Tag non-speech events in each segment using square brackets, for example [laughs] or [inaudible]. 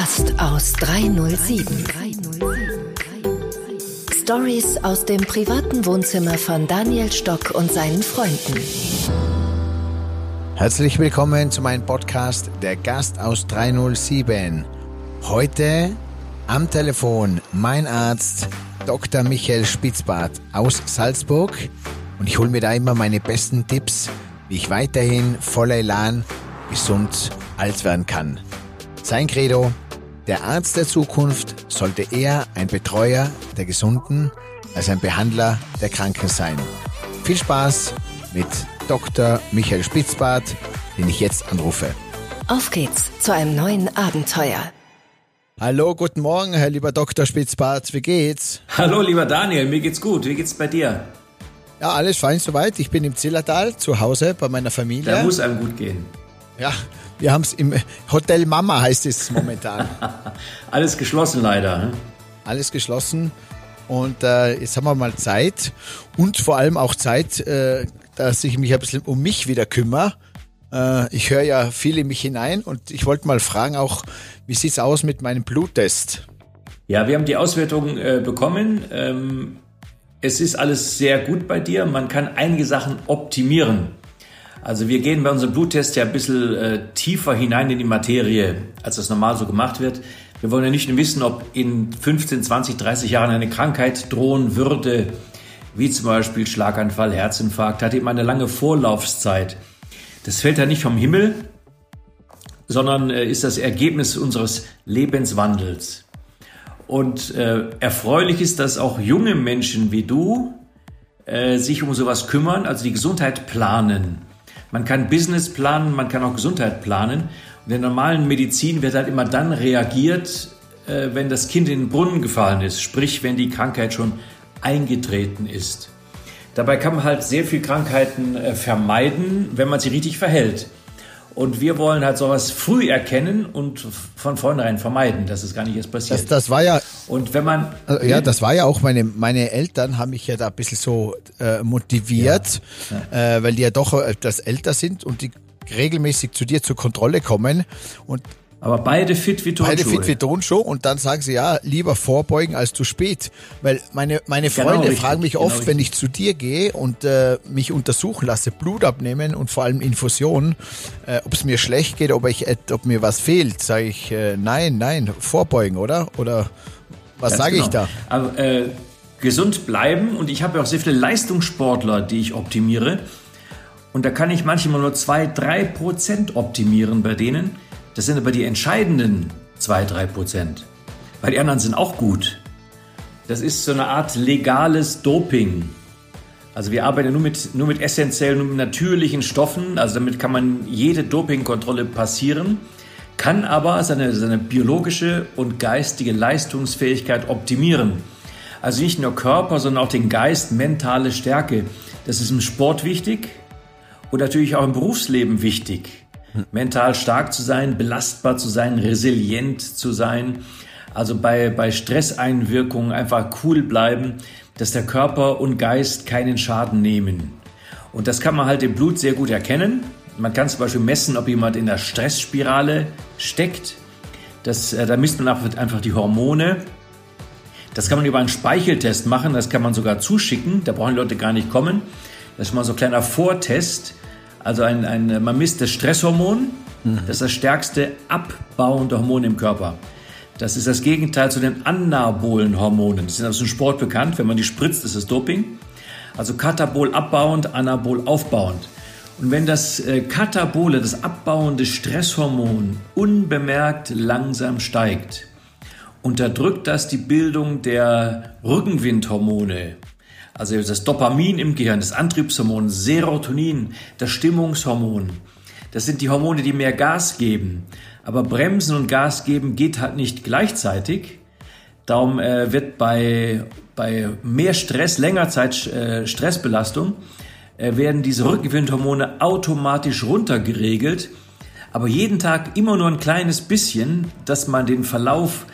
Gast aus 307. Stories aus dem privaten Wohnzimmer von Daniel Stock und seinen Freunden. Herzlich willkommen zu meinem Podcast Der Gast aus 307. Heute am Telefon mein Arzt Dr. Michael Spitzbart aus Salzburg und ich hole mir da immer meine besten Tipps, wie ich weiterhin voller Elan gesund alt werden kann. Sein Credo, der Arzt der Zukunft sollte eher ein Betreuer der Gesunden als ein Behandler der Kranken sein. Viel Spaß mit Dr. Michael Spitzbart, den ich jetzt anrufe. Auf geht's zu einem neuen Abenteuer. Hallo, guten Morgen, Herr lieber Dr. Spitzbart, wie geht's? Hallo, lieber Daniel, mir geht's gut. Wie geht's bei dir? Ja, alles fein soweit. Ich bin im Zillertal zu Hause bei meiner Familie. Da muss einem gut gehen. Ja, wir haben es im Hotel Mama heißt es momentan. [laughs] Alles geschlossen leider. Ne? Alles geschlossen. Und äh, jetzt haben wir mal Zeit und vor allem auch Zeit, äh, dass ich mich ein bisschen um mich wieder kümmere. Äh, ich höre ja viel in mich hinein und ich wollte mal fragen auch, wie sieht's aus mit meinem Bluttest? Ja, wir haben die Auswertung äh, bekommen. Ähm, es ist alles sehr gut bei dir. Man kann einige Sachen optimieren. Also wir gehen bei unserem Bluttest ja ein bisschen äh, tiefer hinein in die Materie, als das normal so gemacht wird. Wir wollen ja nicht nur wissen, ob in 15, 20, 30 Jahren eine Krankheit drohen würde, wie zum Beispiel Schlaganfall, Herzinfarkt, hat eben eine lange Vorlaufzeit. Das fällt ja nicht vom Himmel, sondern äh, ist das Ergebnis unseres Lebenswandels. Und äh, erfreulich ist, dass auch junge Menschen wie du äh, sich um sowas kümmern, also die Gesundheit planen. Man kann Business planen, man kann auch Gesundheit planen. In der normalen Medizin wird halt immer dann reagiert, äh, wenn das Kind in den Brunnen gefallen ist, sprich wenn die Krankheit schon eingetreten ist. Dabei kann man halt sehr viel Krankheiten äh, vermeiden, wenn man sie richtig verhält. Und wir wollen halt sowas früh erkennen und von vornherein vermeiden, dass es gar nicht erst passiert. Das, das war ja. Und wenn man. Also, ja, das war ja auch meine, meine Eltern haben mich ja da ein bisschen so äh, motiviert, ja, ja. Äh, weil die ja doch etwas älter sind und die regelmäßig zu dir zur Kontrolle kommen. Und aber beide fit wie Tonschuhe. Beide fit wie Tonschuhe und dann sagen sie, ja, lieber vorbeugen als zu spät. Weil meine, meine genau Freunde genau fragen mich genau oft, richtig. wenn ich zu dir gehe und äh, mich untersuchen lasse, Blut abnehmen und vor allem Infusionen, äh, ob es mir schlecht geht, ob, ich, ob mir was fehlt, sage ich, äh, nein, nein, vorbeugen, oder? Oder was sage genau. ich da? Aber, äh, gesund bleiben und ich habe ja auch sehr viele Leistungssportler, die ich optimiere. Und da kann ich manchmal nur zwei, drei Prozent optimieren bei denen. Das sind aber die entscheidenden 2-3 Prozent. Weil die anderen sind auch gut. Das ist so eine Art legales Doping. Also wir arbeiten nur mit, nur mit essentiellen, nur mit natürlichen Stoffen. Also damit kann man jede Dopingkontrolle passieren, kann aber seine, seine biologische und geistige Leistungsfähigkeit optimieren. Also nicht nur Körper, sondern auch den Geist, mentale Stärke. Das ist im Sport wichtig und natürlich auch im Berufsleben wichtig mental stark zu sein, belastbar zu sein, resilient zu sein. Also bei, bei Stresseinwirkungen einfach cool bleiben, dass der Körper und Geist keinen Schaden nehmen. Und das kann man halt im Blut sehr gut erkennen. Man kann zum Beispiel messen, ob jemand in der Stressspirale steckt. Das, äh, da misst man einfach die Hormone. Das kann man über einen Speicheltest machen, das kann man sogar zuschicken, da brauchen die Leute gar nicht kommen. Das ist mal so ein kleiner Vortest. Also ein, ein, man misst das Stresshormon, mhm. das ist das stärkste abbauende Hormon im Körper. Das ist das Gegenteil zu den anabolen Hormonen. Die sind aus dem Sport bekannt. Wenn man die spritzt, ist es Doping. Also Katabol abbauend, Anabol aufbauend. Und wenn das äh, Katabole, das abbauende Stresshormon unbemerkt langsam steigt, unterdrückt das die Bildung der Rückenwindhormone, also das Dopamin im Gehirn, das Antriebshormon, Serotonin, das Stimmungshormon. Das sind die Hormone, die mehr Gas geben. Aber Bremsen und Gas geben geht halt nicht gleichzeitig. Darum äh, wird bei, bei mehr Stress, länger Zeit äh, Stressbelastung, äh, werden diese Rückgewindhormone automatisch runtergeregelt. Aber jeden Tag immer nur ein kleines bisschen, dass man den Verlauf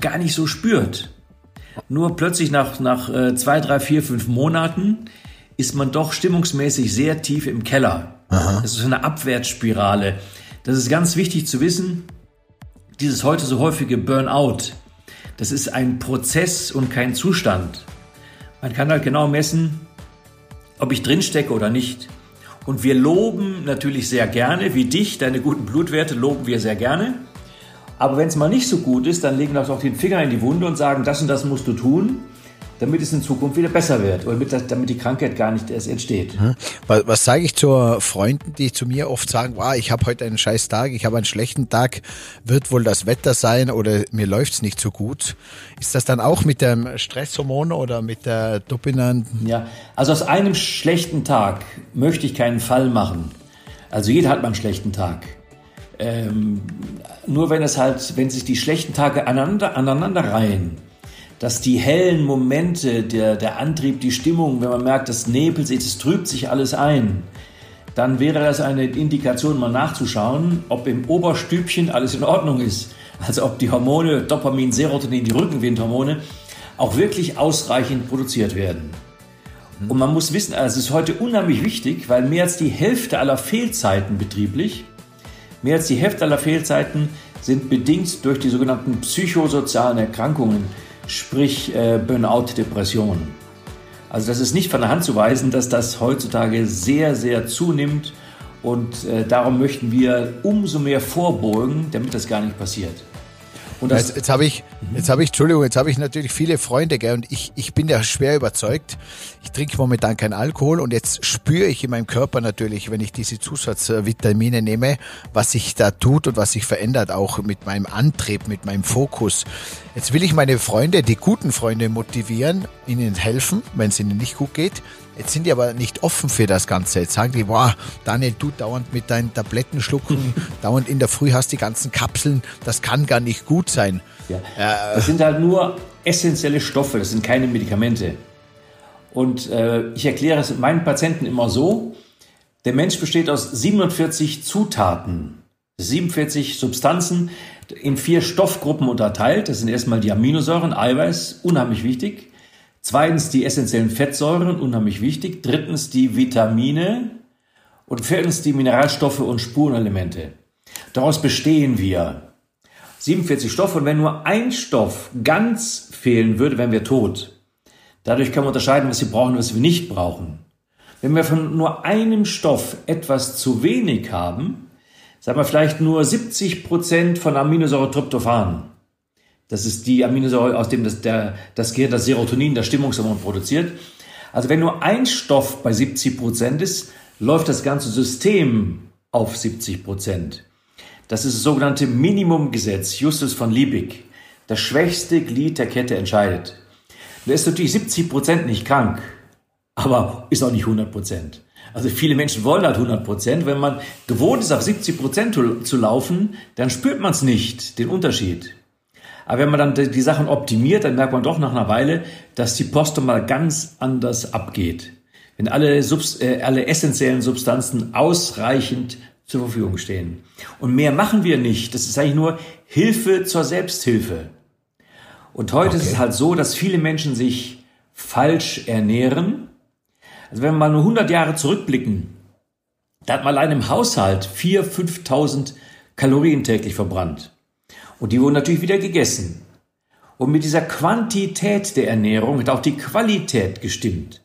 gar nicht so spürt. Nur plötzlich nach, nach äh, zwei, drei, vier, fünf Monaten ist man doch stimmungsmäßig sehr tief im Keller. Aha. Das ist eine Abwärtsspirale. Das ist ganz wichtig zu wissen. dieses heute so häufige Burnout, das ist ein Prozess und kein Zustand. Man kann halt genau messen, ob ich drinstecke oder nicht. Und wir loben natürlich sehr gerne, wie dich, deine guten Blutwerte loben wir sehr gerne. Aber wenn es mal nicht so gut ist, dann legen wir auch den Finger in die Wunde und sagen, das und das musst du tun damit es in Zukunft wieder besser wird oder damit, damit die Krankheit gar nicht erst entsteht. Was, was sage ich zu Freunden, die zu mir oft sagen, wow, ich habe heute einen scheiß Tag, ich habe einen schlechten Tag, wird wohl das Wetter sein oder mir läuft's nicht so gut. Ist das dann auch mit dem Stresshormon oder mit der dominanten? Ja, also aus einem schlechten Tag möchte ich keinen Fall machen. Also jeder hat mal einen schlechten Tag. Ähm, nur wenn es halt, wenn sich die schlechten Tage aneinander, aneinander reihen, dass die hellen Momente, der, der Antrieb, die Stimmung, wenn man merkt, das nebelt sich, es trübt sich alles ein, dann wäre das eine Indikation, mal nachzuschauen, ob im Oberstübchen alles in Ordnung ist. Also ob die Hormone Dopamin, Serotonin, die Rückenwindhormone auch wirklich ausreichend produziert werden. Und man muss wissen, also es ist heute unheimlich wichtig, weil mehr als die Hälfte aller Fehlzeiten betrieblich, mehr als die Hälfte aller Fehlzeiten sind bedingt durch die sogenannten psychosozialen Erkrankungen sprich äh, Burnout, Depression. Also das ist nicht von der Hand zu weisen, dass das heutzutage sehr, sehr zunimmt und äh, darum möchten wir umso mehr vorbeugen, damit das gar nicht passiert. Und das jetzt, jetzt habe ich, jetzt habe ich, Entschuldigung, jetzt habe ich natürlich viele Freunde, gell, und ich, ich bin ja schwer überzeugt. Ich trinke momentan keinen Alkohol und jetzt spüre ich in meinem Körper natürlich, wenn ich diese Zusatzvitamine nehme, was sich da tut und was sich verändert, auch mit meinem Antrieb, mit meinem Fokus. Jetzt will ich meine Freunde, die guten Freunde motivieren, ihnen helfen, wenn es ihnen nicht gut geht. Jetzt sind die aber nicht offen für das Ganze. Jetzt sagen die, boah, Daniel, du dauernd mit deinen Tabletten schlucken, [laughs] dauernd in der Früh hast die ganzen Kapseln, das kann gar nicht gut sein. Ja. Äh, das sind halt nur essentielle Stoffe, das sind keine Medikamente. Und äh, ich erkläre es meinen Patienten immer so, der Mensch besteht aus 47 Zutaten, 47 Substanzen in vier Stoffgruppen unterteilt. Das sind erstmal die Aminosäuren, Eiweiß, unheimlich wichtig. Zweitens die essentiellen Fettsäuren, unheimlich wichtig. Drittens die Vitamine. Und viertens die Mineralstoffe und Spurenelemente. Daraus bestehen wir. 47 Stoffe und wenn nur ein Stoff ganz fehlen würde, wären wir tot. Dadurch können wir unterscheiden, was wir brauchen und was wir nicht brauchen. Wenn wir von nur einem Stoff etwas zu wenig haben, sagen wir vielleicht nur 70 Prozent von Aminosäure Tryptophan, das ist die Aminosäure, aus dem das, der, das Gehirn das Serotonin, das Stimmungshormon produziert. Also wenn nur ein Stoff bei 70 Prozent ist, läuft das ganze System auf 70 Prozent. Das ist das sogenannte Minimumgesetz, Justus von Liebig. Das schwächste Glied der Kette entscheidet. Der ist natürlich 70 Prozent nicht krank, aber ist auch nicht 100 Prozent. Also viele Menschen wollen halt 100 Prozent. Wenn man gewohnt ist, auf 70 Prozent zu laufen, dann spürt man es nicht, den Unterschied. Aber wenn man dann die Sachen optimiert, dann merkt man doch nach einer Weile, dass die Post mal ganz anders abgeht. Wenn alle, Subs äh, alle essentiellen Substanzen ausreichend zur Verfügung stehen. Und mehr machen wir nicht. Das ist eigentlich nur Hilfe zur Selbsthilfe. Und heute okay. ist es halt so, dass viele Menschen sich falsch ernähren. Also wenn wir mal nur 100 Jahre zurückblicken, da hat man allein im Haushalt 4.000, 5.000 Kalorien täglich verbrannt. Und die wurden natürlich wieder gegessen. Und mit dieser Quantität der Ernährung hat auch die Qualität gestimmt.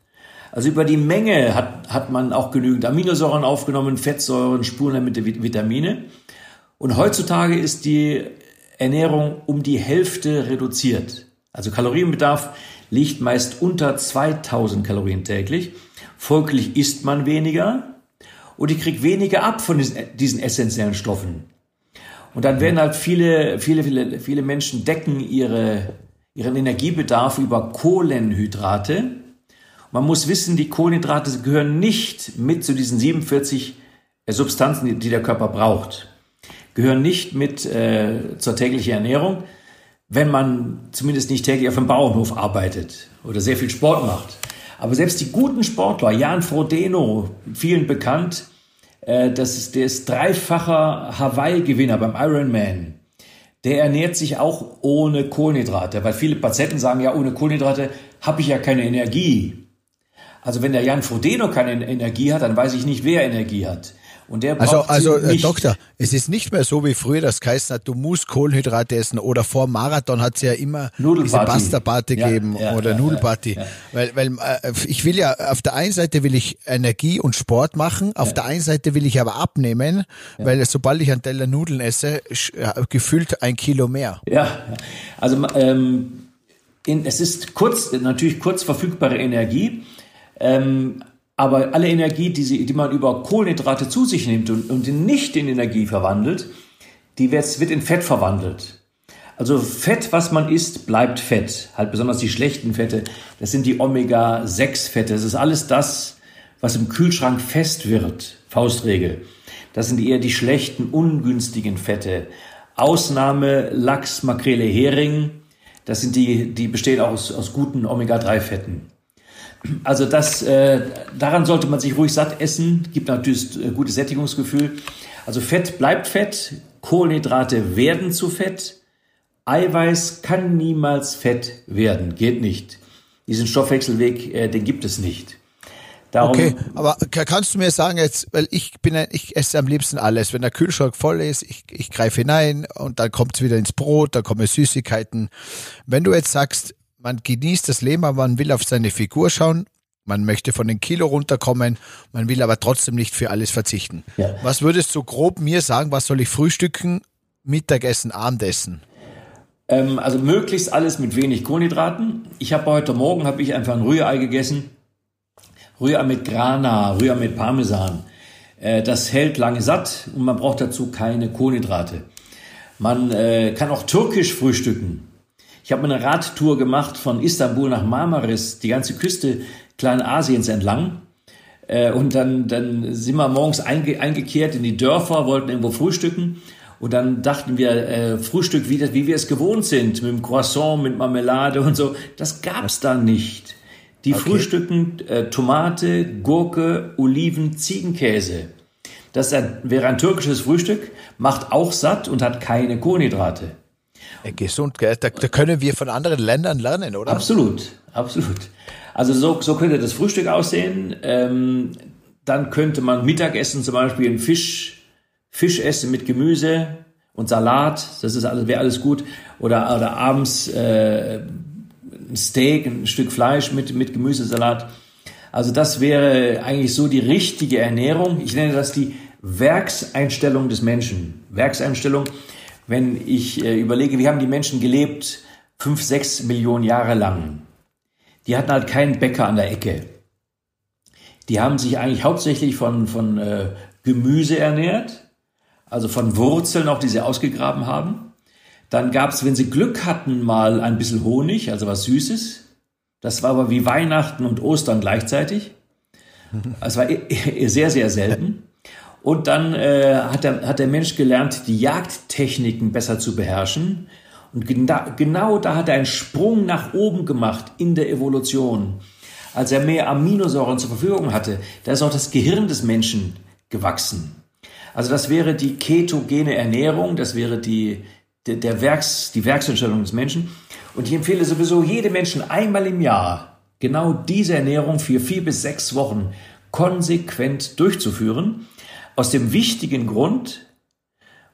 Also über die Menge hat, hat man auch genügend Aminosäuren aufgenommen, Fettsäuren, Spurenelemente, Vitamine. Und heutzutage ist die Ernährung um die Hälfte reduziert. Also Kalorienbedarf liegt meist unter 2000 Kalorien täglich. Folglich isst man weniger und ich kriege weniger ab von diesen essentiellen Stoffen. Und dann werden halt viele, viele, viele, viele Menschen decken ihre, ihren Energiebedarf über Kohlenhydrate. Man muss wissen, die Kohlenhydrate gehören nicht mit zu diesen 47 äh, Substanzen, die der Körper braucht. Gehören nicht mit äh, zur täglichen Ernährung, wenn man zumindest nicht täglich auf dem Bauernhof arbeitet oder sehr viel Sport macht. Aber selbst die guten Sportler, Jan Frodeno, vielen bekannt, äh, das ist, der ist dreifacher Hawaii-Gewinner beim Ironman. Der ernährt sich auch ohne Kohlenhydrate, weil viele Patienten sagen, ja, ohne Kohlenhydrate habe ich ja keine Energie. Also wenn der Jan Frodeno keine Energie hat, dann weiß ich nicht, wer Energie hat. Und der also, also äh, Doktor, es ist nicht mehr so wie früher, das heißt, du musst Kohlenhydrate essen oder vor Marathon hat es ja immer diese Pasta-Party ja, gegeben ja, oder ja, Nudelparty. Weil, weil äh, ich will ja, auf der einen Seite will ich Energie und Sport machen, auf der einen Seite will ich aber abnehmen, weil sobald ich einen Teller Nudeln esse, gefühlt ein Kilo mehr. Ja, also ähm, in, es ist kurz, natürlich kurz verfügbare Energie, ähm, aber alle Energie, die, sie, die man über Kohlenhydrate zu sich nimmt und, und nicht in Energie verwandelt, die wird, wird in Fett verwandelt. Also Fett, was man isst, bleibt Fett. Halt besonders die schlechten Fette. Das sind die Omega-6-Fette. Das ist alles das, was im Kühlschrank fest wird. Faustregel. Das sind eher die schlechten, ungünstigen Fette. Ausnahme Lachs, Makrele, Hering. Das sind die, die bestehen aus, aus guten Omega-3-Fetten. Also das, äh, daran sollte man sich ruhig satt essen, gibt natürlich ein gutes Sättigungsgefühl. Also Fett bleibt Fett, Kohlenhydrate werden zu Fett, Eiweiß kann niemals Fett werden, geht nicht. Diesen Stoffwechselweg, äh, den gibt es nicht. Darum okay, aber kannst du mir sagen jetzt, weil ich bin ein, ich esse am liebsten alles. Wenn der Kühlschrank voll ist, ich, ich greife hinein und dann kommt es wieder ins Brot, da kommen Süßigkeiten. Wenn du jetzt sagst, man genießt das Leben, aber man will auf seine Figur schauen. Man möchte von den Kilo runterkommen, man will aber trotzdem nicht für alles verzichten. Ja. Was würdest du grob mir sagen, was soll ich frühstücken, Mittagessen, Abendessen? Ähm, also möglichst alles mit wenig Kohlenhydraten. Ich habe heute Morgen habe ich einfach ein Rührei gegessen. Rührei mit Grana, Rührei mit Parmesan. Äh, das hält lange satt und man braucht dazu keine Kohlenhydrate. Man äh, kann auch türkisch frühstücken. Ich habe eine Radtour gemacht von Istanbul nach Marmaris, die ganze Küste Kleinasiens entlang. Äh, und dann, dann sind wir morgens einge, eingekehrt in die Dörfer, wollten irgendwo frühstücken. Und dann dachten wir, äh, Frühstück, wie, das, wie wir es gewohnt sind, mit dem Croissant, mit Marmelade und so. Das gab's da nicht. Die okay. frühstücken äh, Tomate, Gurke, Oliven, Ziegenkäse. Das wäre ein türkisches Frühstück, macht auch satt und hat keine Kohlenhydrate. Gesund, gell? Da, da können wir von anderen Ländern lernen, oder? Absolut, absolut. Also so, so könnte das Frühstück aussehen. Ähm, dann könnte man Mittagessen zum Beispiel einen Fisch, Fisch essen mit Gemüse und Salat. Das ist alles, wäre alles gut. Oder, oder abends äh, ein Steak, ein Stück Fleisch mit, mit Gemüsesalat. Also das wäre eigentlich so die richtige Ernährung. Ich nenne das die Werkseinstellung des Menschen. Werkseinstellung wenn ich äh, überlege, wie haben die Menschen gelebt, fünf, sechs Millionen Jahre lang. Die hatten halt keinen Bäcker an der Ecke. Die haben sich eigentlich hauptsächlich von, von äh, Gemüse ernährt, also von Wurzeln auch, die sie ausgegraben haben. Dann gab es, wenn sie Glück hatten, mal ein bisschen Honig, also was Süßes. Das war aber wie Weihnachten und Ostern gleichzeitig. Es war sehr, sehr selten. Und dann äh, hat, der, hat der Mensch gelernt, die Jagdtechniken besser zu beherrschen. Und genau, genau da hat er einen Sprung nach oben gemacht in der Evolution. Als er mehr Aminosäuren zur Verfügung hatte, da ist auch das Gehirn des Menschen gewachsen. Also das wäre die ketogene Ernährung, das wäre die, der, der Werks, die Werksentstellung des Menschen. Und ich empfehle sowieso jedem Menschen einmal im Jahr genau diese Ernährung für vier bis sechs Wochen konsequent durchzuführen. Aus dem wichtigen Grund,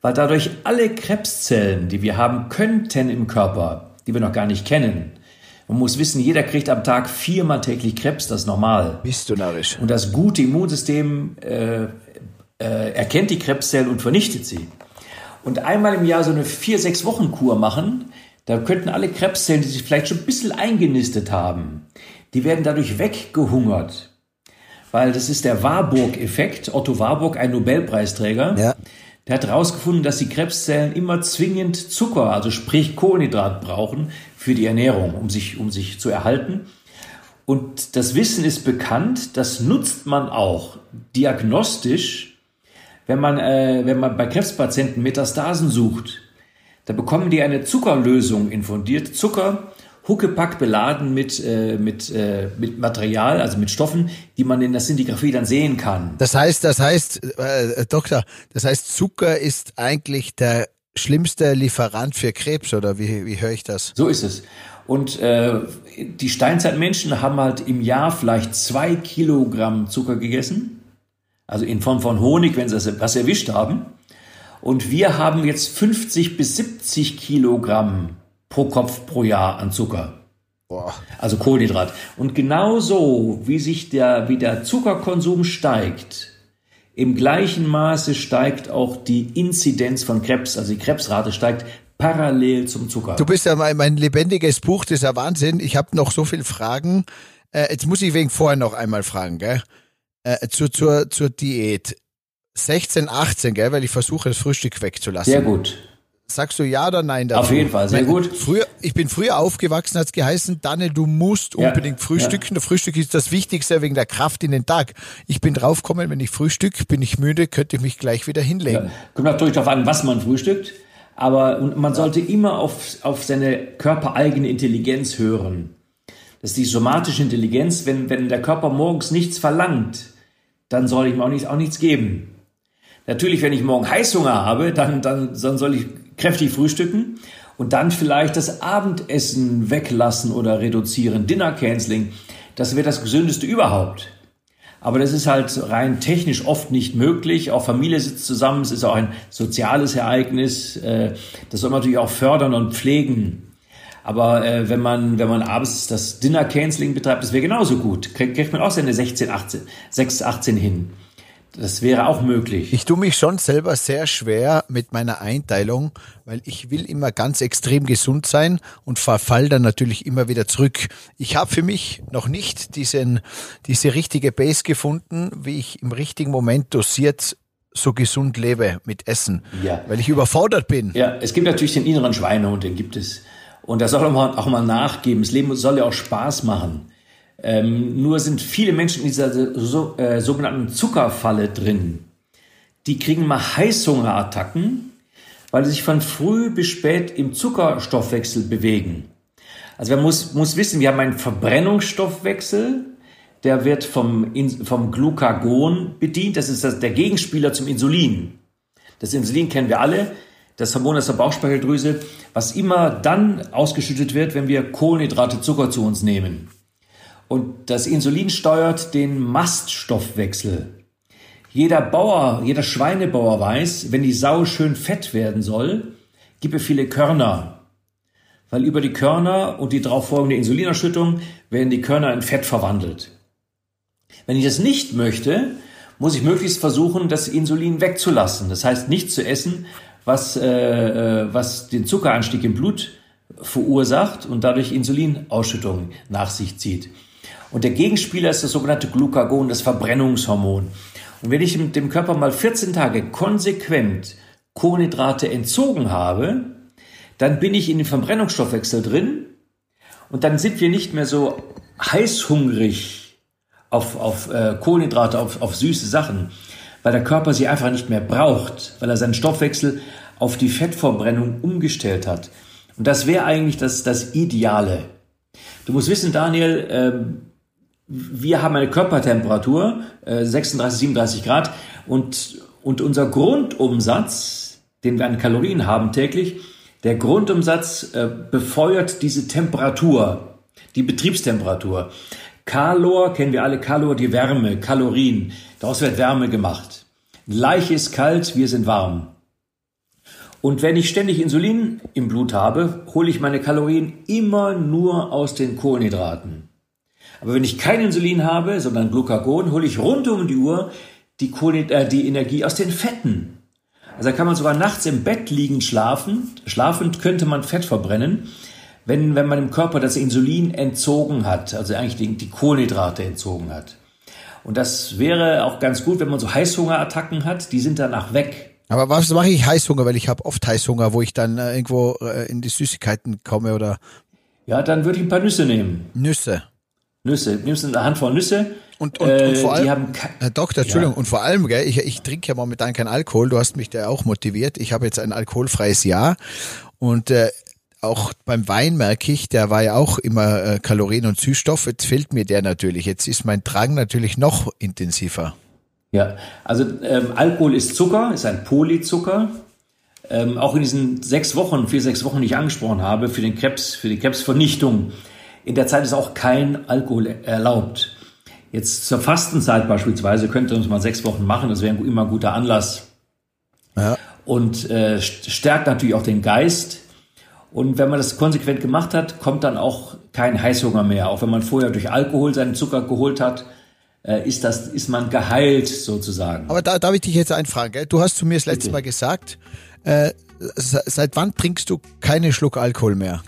weil dadurch alle Krebszellen, die wir haben könnten im Körper, die wir noch gar nicht kennen, man muss wissen, jeder kriegt am Tag viermal täglich Krebs, das ist normal. Bist du narrisch. Und das gute Immunsystem äh, äh, erkennt die Krebszellen und vernichtet sie. Und einmal im Jahr so eine vier, sechs Wochen Kur machen, da könnten alle Krebszellen, die sich vielleicht schon ein bisschen eingenistet haben, die werden dadurch weggehungert weil das ist der Warburg-Effekt. Otto Warburg, ein Nobelpreisträger, ja. der hat herausgefunden, dass die Krebszellen immer zwingend Zucker, also sprich Kohlenhydrat brauchen für die Ernährung, um sich, um sich zu erhalten. Und das Wissen ist bekannt, das nutzt man auch diagnostisch, wenn man, äh, wenn man bei Krebspatienten Metastasen sucht. Da bekommen die eine Zuckerlösung infundiert. Zucker huckepack beladen mit, äh, mit, äh, mit Material, also mit Stoffen, die man in der Sintigraphie dann sehen kann. Das heißt, das heißt, äh, Doktor, das heißt, Zucker ist eigentlich der schlimmste Lieferant für Krebs, oder wie, wie höre ich das? So ist es. Und äh, die Steinzeitmenschen haben halt im Jahr vielleicht zwei Kilogramm Zucker gegessen. Also in Form von Honig, wenn sie was erwischt haben. Und wir haben jetzt 50 bis 70 Kilogramm pro Kopf pro Jahr an Zucker. Boah. Also Kohlenhydrat. Und genauso wie sich der, wie der Zuckerkonsum steigt, im gleichen Maße steigt auch die Inzidenz von Krebs, also die Krebsrate steigt parallel zum Zucker. Du bist ja mein, mein lebendiges Buch, das ist ja Wahnsinn. Ich habe noch so viele Fragen. Äh, jetzt muss ich wegen vorher noch einmal fragen, gell? Äh, zur, zur, zur Diät. 16, 18, gell? Weil ich versuche, das Frühstück wegzulassen. Sehr gut. Sagst du ja oder nein dazu? Auf jeden Fall, sehr gut. Früher, ich bin früher aufgewachsen, hat es geheißen, Daniel, du musst unbedingt ja, frühstücken. Ja. Frühstück ist das Wichtigste wegen der Kraft in den Tag. Ich bin draufgekommen, wenn ich frühstück, bin ich müde, könnte ich mich gleich wieder hinlegen. Ja. Kommt natürlich darauf an, was man frühstückt. Aber man sollte immer auf, auf seine körpereigene Intelligenz hören. Das ist die somatische Intelligenz. Wenn, wenn der Körper morgens nichts verlangt, dann soll ich ihm auch, nicht, auch nichts geben. Natürlich, wenn ich morgen Heißhunger habe, dann, dann, dann soll ich kräftig frühstücken und dann vielleicht das Abendessen weglassen oder reduzieren, Dinner Canceling. Das wäre das gesündeste überhaupt. Aber das ist halt rein technisch oft nicht möglich. Auch Familie sitzt zusammen. Es ist auch ein soziales Ereignis. Äh, das soll man natürlich auch fördern und pflegen. Aber äh, wenn man wenn man abends das Dinner Canceling betreibt, das wäre genauso gut. Kriegt man auch seine 16, 18, 6, 18 hin. Das wäre auch möglich. Ich tue mich schon selber sehr schwer mit meiner Einteilung, weil ich will immer ganz extrem gesund sein und verfall dann natürlich immer wieder zurück. Ich habe für mich noch nicht diesen, diese richtige Base gefunden, wie ich im richtigen Moment dosiert so gesund lebe mit Essen, ja. weil ich überfordert bin. Ja, es gibt natürlich den inneren Schweinehund, den gibt es. Und da soll man auch mal nachgeben. Das Leben soll ja auch Spaß machen. Ähm, nur sind viele Menschen in dieser so, äh, sogenannten Zuckerfalle drin. Die kriegen mal Heißhungerattacken, weil sie sich von früh bis spät im Zuckerstoffwechsel bewegen. Also man muss, muss wissen, wir haben einen Verbrennungsstoffwechsel, der wird vom, vom Glucagon bedient. Das ist das, der Gegenspieler zum Insulin. Das Insulin kennen wir alle, das Hormon aus der Bauchspeicheldrüse, was immer dann ausgeschüttet wird, wenn wir Kohlenhydrate, Zucker zu uns nehmen. Und das Insulin steuert den Maststoffwechsel. Jeder Bauer, jeder Schweinebauer weiß, wenn die Sau schön fett werden soll, gib ihr viele Körner. Weil über die Körner und die darauf folgende Insulinausschüttung werden die Körner in Fett verwandelt. Wenn ich das nicht möchte, muss ich möglichst versuchen, das Insulin wegzulassen. Das heißt, nicht zu essen, was, äh, äh was den Zuckeranstieg im Blut verursacht und dadurch Insulinausschüttung nach sich zieht. Und der Gegenspieler ist das sogenannte Glucagon, das Verbrennungshormon. Und wenn ich dem Körper mal 14 Tage konsequent Kohlenhydrate entzogen habe, dann bin ich in dem Verbrennungsstoffwechsel drin und dann sind wir nicht mehr so heißhungrig auf, auf äh, Kohlenhydrate, auf, auf süße Sachen, weil der Körper sie einfach nicht mehr braucht, weil er seinen Stoffwechsel auf die Fettverbrennung umgestellt hat. Und das wäre eigentlich das, das Ideale. Du musst wissen, Daniel, ähm, wir haben eine Körpertemperatur, äh, 36, 37 Grad und, und unser Grundumsatz, den wir an Kalorien haben täglich, der Grundumsatz äh, befeuert diese Temperatur, die Betriebstemperatur. Kalor kennen wir alle, Kalor, die Wärme, Kalorien. Daraus wird Wärme gemacht. Leiche ist kalt, wir sind warm. Und wenn ich ständig Insulin im Blut habe, hole ich meine Kalorien immer nur aus den Kohlenhydraten. Aber wenn ich kein Insulin habe, sondern Glucagon, hole ich rund um die Uhr die, Kohlen, äh, die Energie aus den Fetten. Also da kann man sogar nachts im Bett liegen schlafen. Schlafend könnte man Fett verbrennen, wenn, wenn man im Körper das Insulin entzogen hat, also eigentlich die, die Kohlenhydrate entzogen hat. Und das wäre auch ganz gut, wenn man so Heißhungerattacken hat, die sind danach weg. Aber was mache ich Heißhunger? Weil ich habe oft Heißhunger, wo ich dann äh, irgendwo äh, in die Süßigkeiten komme oder. Ja, dann würde ich ein paar Nüsse nehmen. Nüsse. Nüsse. Nimmst eine Handvoll Nüsse. Und, und, äh, und vor allem, Herr Doktor, Entschuldigung, ja. und vor allem, gell, ich, ich trinke ja momentan keinen Alkohol, du hast mich da auch motiviert. Ich habe jetzt ein alkoholfreies Jahr und äh, auch beim Wein merke ich, der war ja auch immer äh, Kalorien und Süßstoff. Jetzt fehlt mir der natürlich. Jetzt ist mein Drang natürlich noch intensiver. Ja, also ähm, Alkohol ist Zucker, ist ein Polyzucker. Ähm, auch in diesen sechs Wochen, vier, sechs Wochen, die ich angesprochen habe, für den Krebs, für die Krebsvernichtung in der Zeit ist auch kein Alkohol erlaubt. Jetzt zur Fastenzeit beispielsweise könnte uns mal sechs Wochen machen, das wäre immer ein guter Anlass. Ja. Und äh, stärkt natürlich auch den Geist. Und wenn man das konsequent gemacht hat, kommt dann auch kein Heißhunger mehr. Auch wenn man vorher durch Alkohol seinen Zucker geholt hat, äh, ist das, ist man geheilt sozusagen. Aber da darf ich dich jetzt einfragen. Gell? Du hast zu mir das letzte Bitte. Mal gesagt, äh, seit wann trinkst du keinen Schluck Alkohol mehr?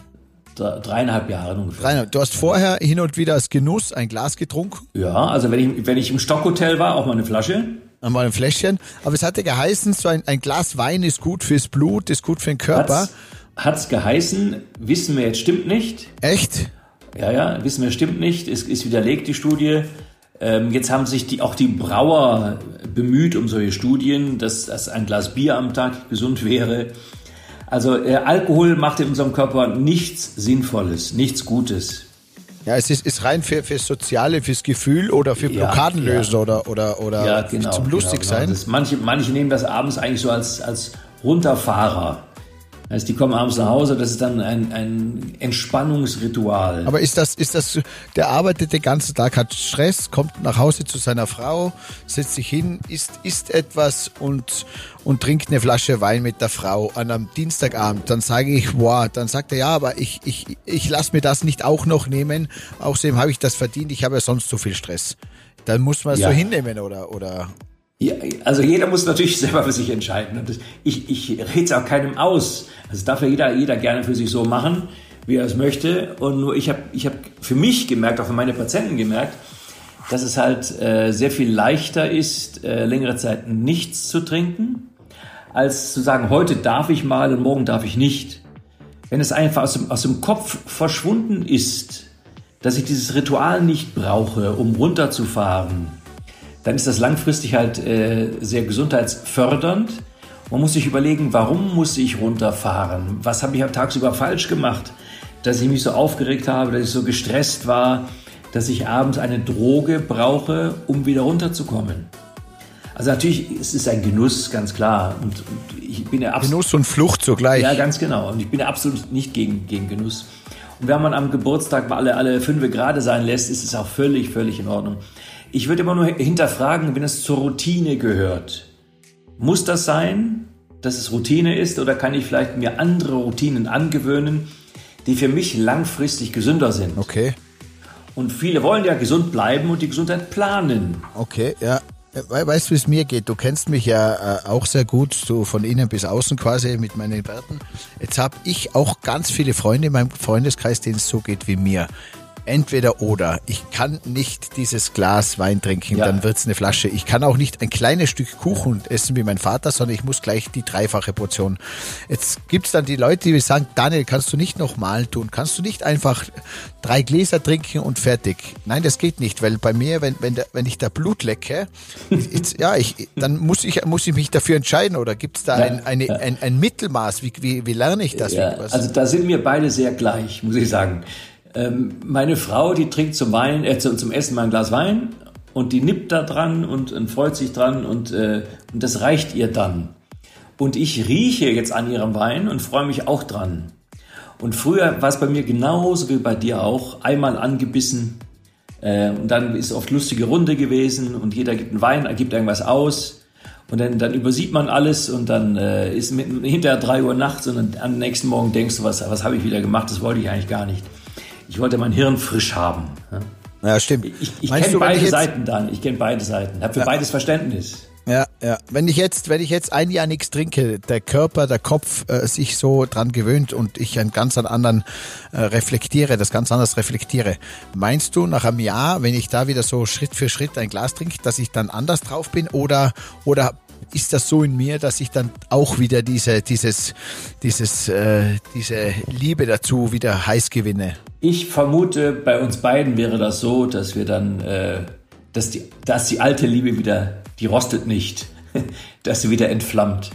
Dreieinhalb Jahre ungefähr. Dreieinhalb. Du hast vorher hin und wieder als Genuss ein Glas getrunken? Ja, also wenn ich, wenn ich im Stockhotel war, auch mal eine Flasche. Mal ein Fläschchen. Aber es hatte geheißen, so ein, ein Glas Wein ist gut fürs Blut, ist gut für den Körper. Hat es geheißen, wissen wir jetzt stimmt nicht. Echt? Ja, ja, wissen wir stimmt nicht. Es ist widerlegt, die Studie. Ähm, jetzt haben sich die, auch die Brauer bemüht um solche Studien, dass, dass ein Glas Bier am Tag gesund wäre. Also äh, Alkohol macht in unserem Körper nichts Sinnvolles, nichts Gutes. Ja, es ist, ist rein für, fürs Soziale, fürs Gefühl oder für Blockadenlösen ja, oder, oder, oder ja, genau, zum lustig genau, genau. sein. manche, manche nehmen das abends eigentlich so als, als Runterfahrer. Also die kommen abends nach Hause, das ist dann ein, ein Entspannungsritual. Aber ist das, ist das, der arbeitet den ganzen Tag, hat Stress, kommt nach Hause zu seiner Frau, setzt sich hin, isst, isst etwas und, und trinkt eine Flasche Wein mit der Frau an einem Dienstagabend. Dann sage ich, wow, dann sagt er, ja, aber ich, ich, ich lasse mir das nicht auch noch nehmen. Außerdem habe ich das verdient, ich habe ja sonst so viel Stress. Dann muss man es ja. so hinnehmen oder, oder, ja, also jeder muss natürlich [laughs] selber für sich entscheiden. Und ich, ich rede es auch keinem aus. Also darf ja jeder, jeder gerne für sich so machen, wie er es möchte. Und nur ich habe ich hab für mich gemerkt, auch für meine Patienten gemerkt, dass es halt äh, sehr viel leichter ist, äh, längere Zeit nichts zu trinken, als zu sagen, heute darf ich mal und morgen darf ich nicht. Wenn es einfach aus dem, aus dem Kopf verschwunden ist, dass ich dieses Ritual nicht brauche, um runterzufahren, dann ist das langfristig halt äh, sehr gesundheitsfördernd. Man muss sich überlegen, warum muss ich runterfahren? Was habe ich am tagsüber falsch gemacht, dass ich mich so aufgeregt habe, dass ich so gestresst war, dass ich abends eine Droge brauche, um wieder runterzukommen? Also natürlich ist es ein Genuss, ganz klar. Und, und ich bin ja Genuss und Flucht zugleich. Ja, ganz genau. Und ich bin ja absolut nicht gegen, gegen Genuss. Und wenn man am Geburtstag mal alle, alle fünf Grade sein lässt, ist es auch völlig, völlig in Ordnung. Ich würde immer nur hinterfragen, wenn es zur Routine gehört. Muss das sein, dass es Routine ist oder kann ich vielleicht mir andere Routinen angewöhnen, die für mich langfristig gesünder sind? Okay. Und viele wollen ja gesund bleiben und die Gesundheit planen. Okay, ja. Weißt du, wie es mir geht? Du kennst mich ja äh, auch sehr gut, so von innen bis außen quasi mit meinen Werten. Jetzt habe ich auch ganz viele Freunde in meinem Freundeskreis, denen es so geht wie mir entweder oder. Ich kann nicht dieses Glas Wein trinken, ja. dann wird's eine Flasche. Ich kann auch nicht ein kleines Stück Kuchen essen wie mein Vater, sondern ich muss gleich die dreifache Portion. Jetzt gibt's dann die Leute, die sagen, Daniel, kannst du nicht nochmal tun? Kannst du nicht einfach drei Gläser trinken und fertig? Nein, das geht nicht, weil bei mir, wenn, wenn, wenn ich da Blut lecke, [laughs] jetzt, ja, ich, dann muss ich, muss ich mich dafür entscheiden oder gibt's da ja, ein, eine, ja. ein, ein Mittelmaß? Wie, wie, wie lerne ich das? Ja, also da sind wir beide sehr gleich, muss ich sagen. Ähm, meine Frau, die trinkt zum, Wein, äh, zum Essen mal ein Glas Wein und die nippt da dran und, und freut sich dran und, äh, und das reicht ihr dann. Und ich rieche jetzt an ihrem Wein und freue mich auch dran. Und früher war es bei mir genauso wie bei dir auch, einmal angebissen äh, und dann ist oft lustige Runde gewesen und jeder gibt einen Wein, gibt irgendwas aus und dann, dann übersieht man alles und dann äh, ist mit, hinterher drei Uhr nachts und am nächsten Morgen denkst du, was, was habe ich wieder gemacht, das wollte ich eigentlich gar nicht. Ich wollte mein Hirn frisch haben. Ja, stimmt. Ich, ich kenne beide jetzt, Seiten dann. Ich kenne beide Seiten. Habe für ja. beides Verständnis. Ja, ja. Wenn ich jetzt, wenn ich jetzt ein Jahr nichts trinke, der Körper, der Kopf äh, sich so dran gewöhnt und ich einen ganz anderen äh, reflektiere, das ganz anders reflektiere. Meinst du nach einem Jahr, wenn ich da wieder so Schritt für Schritt ein Glas trinke, dass ich dann anders drauf bin oder oder ist das so in mir, dass ich dann auch wieder diese, dieses, dieses, äh, diese Liebe dazu wieder heiß gewinne? Ich vermute, bei uns beiden wäre das so, dass wir dann, äh, dass, die, dass die alte Liebe wieder, die rostet nicht, [laughs] dass sie wieder entflammt.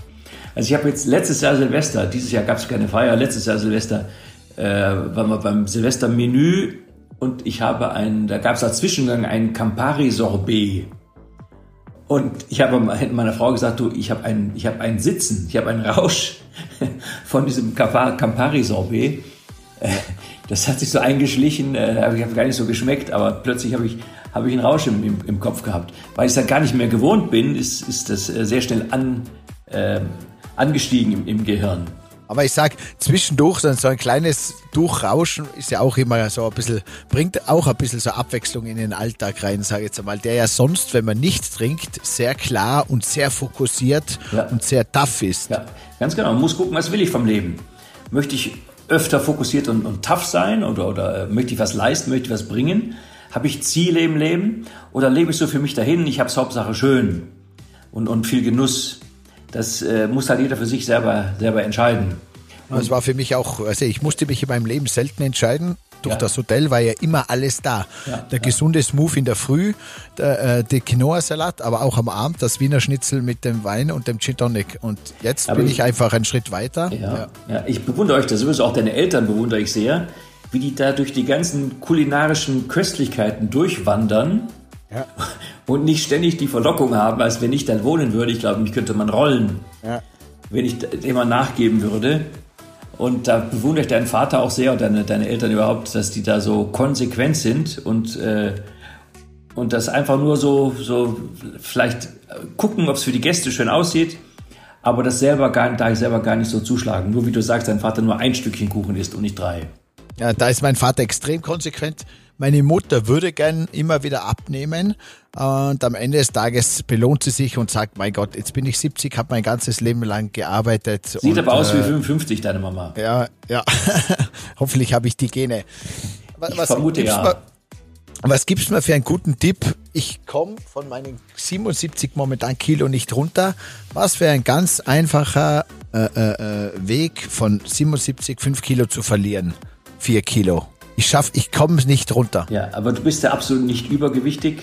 Also ich habe jetzt letztes Jahr Silvester, dieses Jahr gab es keine Feier, letztes Jahr Silvester äh, waren wir beim Silvestermenü und ich habe ein, da gab es als Zwischengang ein Campari-Sorbet. Und ich habe meiner Frau gesagt, du, ich habe ein, ich habe einen Sitzen, ich habe einen Rausch [laughs] von diesem Campari-Sorbet. Das hat sich so eingeschlichen, äh, ich habe gar nicht so geschmeckt, aber plötzlich habe ich, hab ich einen Rausch im, im, im, Kopf gehabt. Weil ich es dann gar nicht mehr gewohnt bin, ist, ist das äh, sehr schnell an, äh, angestiegen im, im Gehirn. Aber ich sag, zwischendurch so ein kleines Durchrauschen ist ja auch immer so ein bisschen, bringt auch ein bisschen so Abwechslung in den Alltag rein, sage ich jetzt einmal, der ja sonst, wenn man nichts trinkt, sehr klar und sehr fokussiert ja. und sehr tough ist. Ja, ganz genau. Man muss gucken, was will ich vom Leben? Möchte ich öfter fokussiert und, und tough sein oder, oder äh, möchte ich was leisten, möchte ich was bringen? Habe ich Ziele im Leben oder lebe ich so für mich dahin? Ich habe es Hauptsache schön und, und viel Genuss. Das äh, muss halt jeder für sich selber, selber entscheiden. Das war für mich auch, also ich musste mich in meinem Leben selten entscheiden. Durch ja. das Hotel war ja immer alles da. Ja, der gesunde Smooth in der Früh, der, äh, der Quinoa-Salat, aber auch am Abend das Wiener Schnitzel mit dem Wein und dem Gin Tonic. Und jetzt aber bin ich, ich, einfach einen Schritt weiter. Ja, ich bewundere euch da sowieso, auch deine Eltern bewundere ich sehr, wie die da durch die ganzen kulinarischen Köstlichkeiten durchwandern. Ja. Und nicht ständig die Verlockung haben, als wenn ich dann wohnen würde. Ich glaube, mich könnte man rollen, ja. wenn ich immer nachgeben würde. Und da bewundere ich deinen Vater auch sehr und deine, deine Eltern überhaupt, dass die da so konsequent sind und, äh, und das einfach nur so, so vielleicht gucken, ob es für die Gäste schön aussieht, aber das selber gar, da ich selber gar nicht so zuschlagen. Nur wie du sagst, dein Vater nur ein Stückchen Kuchen isst und nicht drei. Ja, da ist mein Vater extrem konsequent. Meine Mutter würde gern immer wieder abnehmen und am Ende des Tages belohnt sie sich und sagt, mein Gott, jetzt bin ich 70, habe mein ganzes Leben lang gearbeitet. Sieht und, aber aus wie 55, äh, deine Mama. Ja, ja. [laughs] Hoffentlich habe ich die Gene. Was, ich vermute ja. Mal, was gibst du mir für einen guten Tipp? Ich komme von meinen 77 momentan Kilo nicht runter. Was wäre ein ganz einfacher äh, äh, äh Weg von 77, 5 Kilo zu verlieren? 4 Kilo. Ich schaff, ich komme nicht runter. Ja, aber du bist ja absolut nicht übergewichtig.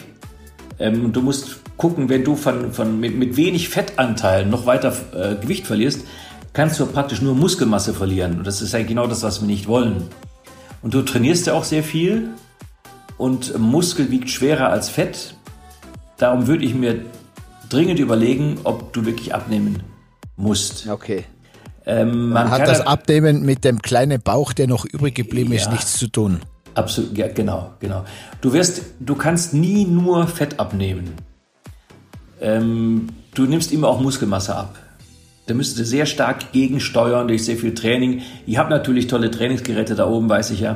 Ähm, du musst gucken, wenn du von, von, mit, mit wenig Fettanteil noch weiter äh, Gewicht verlierst, kannst du praktisch nur Muskelmasse verlieren. Und das ist ja genau das, was wir nicht wollen. Und du trainierst ja auch sehr viel und Muskel wiegt schwerer als Fett. Darum würde ich mir dringend überlegen, ob du wirklich abnehmen musst. Okay. Ähm, man hat das Abnehmen mit dem kleinen Bauch, der noch übrig geblieben ja, ist, nichts zu tun. Absolut, ja, genau, genau. Du wirst, du kannst nie nur Fett abnehmen. Ähm, du nimmst immer auch Muskelmasse ab. Da müsstest du sehr stark gegensteuern durch sehr viel Training. Ich habe natürlich tolle Trainingsgeräte da oben, weiß ich ja.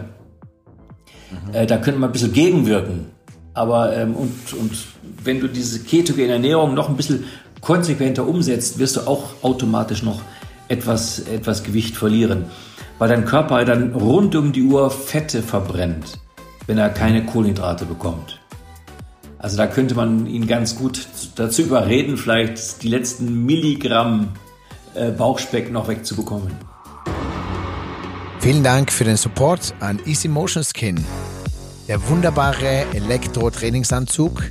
Mhm. Äh, da könnte man ein bisschen gegenwirken. Aber ähm, und, und wenn du diese ketogene Ernährung noch ein bisschen konsequenter umsetzt, wirst du auch automatisch noch etwas, etwas Gewicht verlieren, weil dein Körper dann rund um die Uhr Fette verbrennt, wenn er keine Kohlenhydrate bekommt. Also da könnte man ihn ganz gut dazu überreden, vielleicht die letzten Milligramm äh, Bauchspeck noch wegzubekommen. Vielen Dank für den Support an Easy Motion Skin. Der wunderbare Elektro-Trainingsanzug,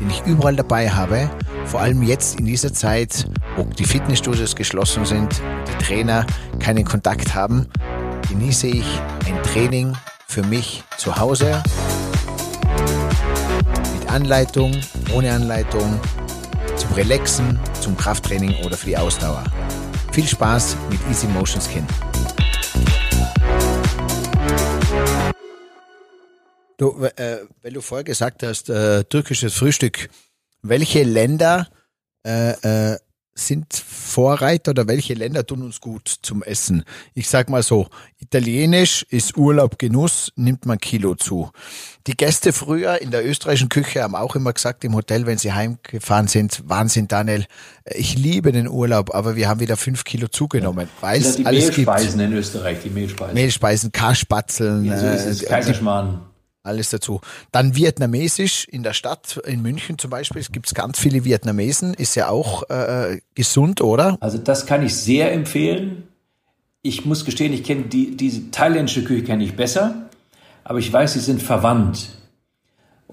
den ich überall dabei habe, vor allem jetzt in dieser Zeit, wo die Fitnessstudios geschlossen sind, die Trainer keinen Kontakt haben, genieße ich ein Training für mich zu Hause mit Anleitung, ohne Anleitung, zum Relaxen, zum Krafttraining oder für die Ausdauer. Viel Spaß mit Easy Motion Skin. Du, äh, weil du vorher gesagt hast, äh, türkisches Frühstück, welche Länder äh, äh, sind Vorreiter oder welche Länder tun uns gut zum Essen? Ich sag mal so, italienisch ist Urlaub Genuss, nimmt man Kilo zu. Die Gäste früher in der österreichischen Küche haben auch immer gesagt im Hotel, wenn sie heimgefahren sind, Wahnsinn, Daniel, ich liebe den Urlaub, aber wir haben wieder fünf Kilo zugenommen, ja. weil es alles gibt. Mehlspeisen in Österreich, die Mehlspeisen. Mehlspeisen, Kaspatzeln. Ja, so ist es, äh, Kaiserschmarrn alles dazu. Dann Vietnamesisch in der Stadt, in München zum Beispiel, es gibt ganz viele Vietnamesen, ist ja auch äh, gesund, oder? Also das kann ich sehr empfehlen. Ich muss gestehen, ich kenne die, diese thailändische Küche kenne ich besser, aber ich weiß, sie sind verwandt.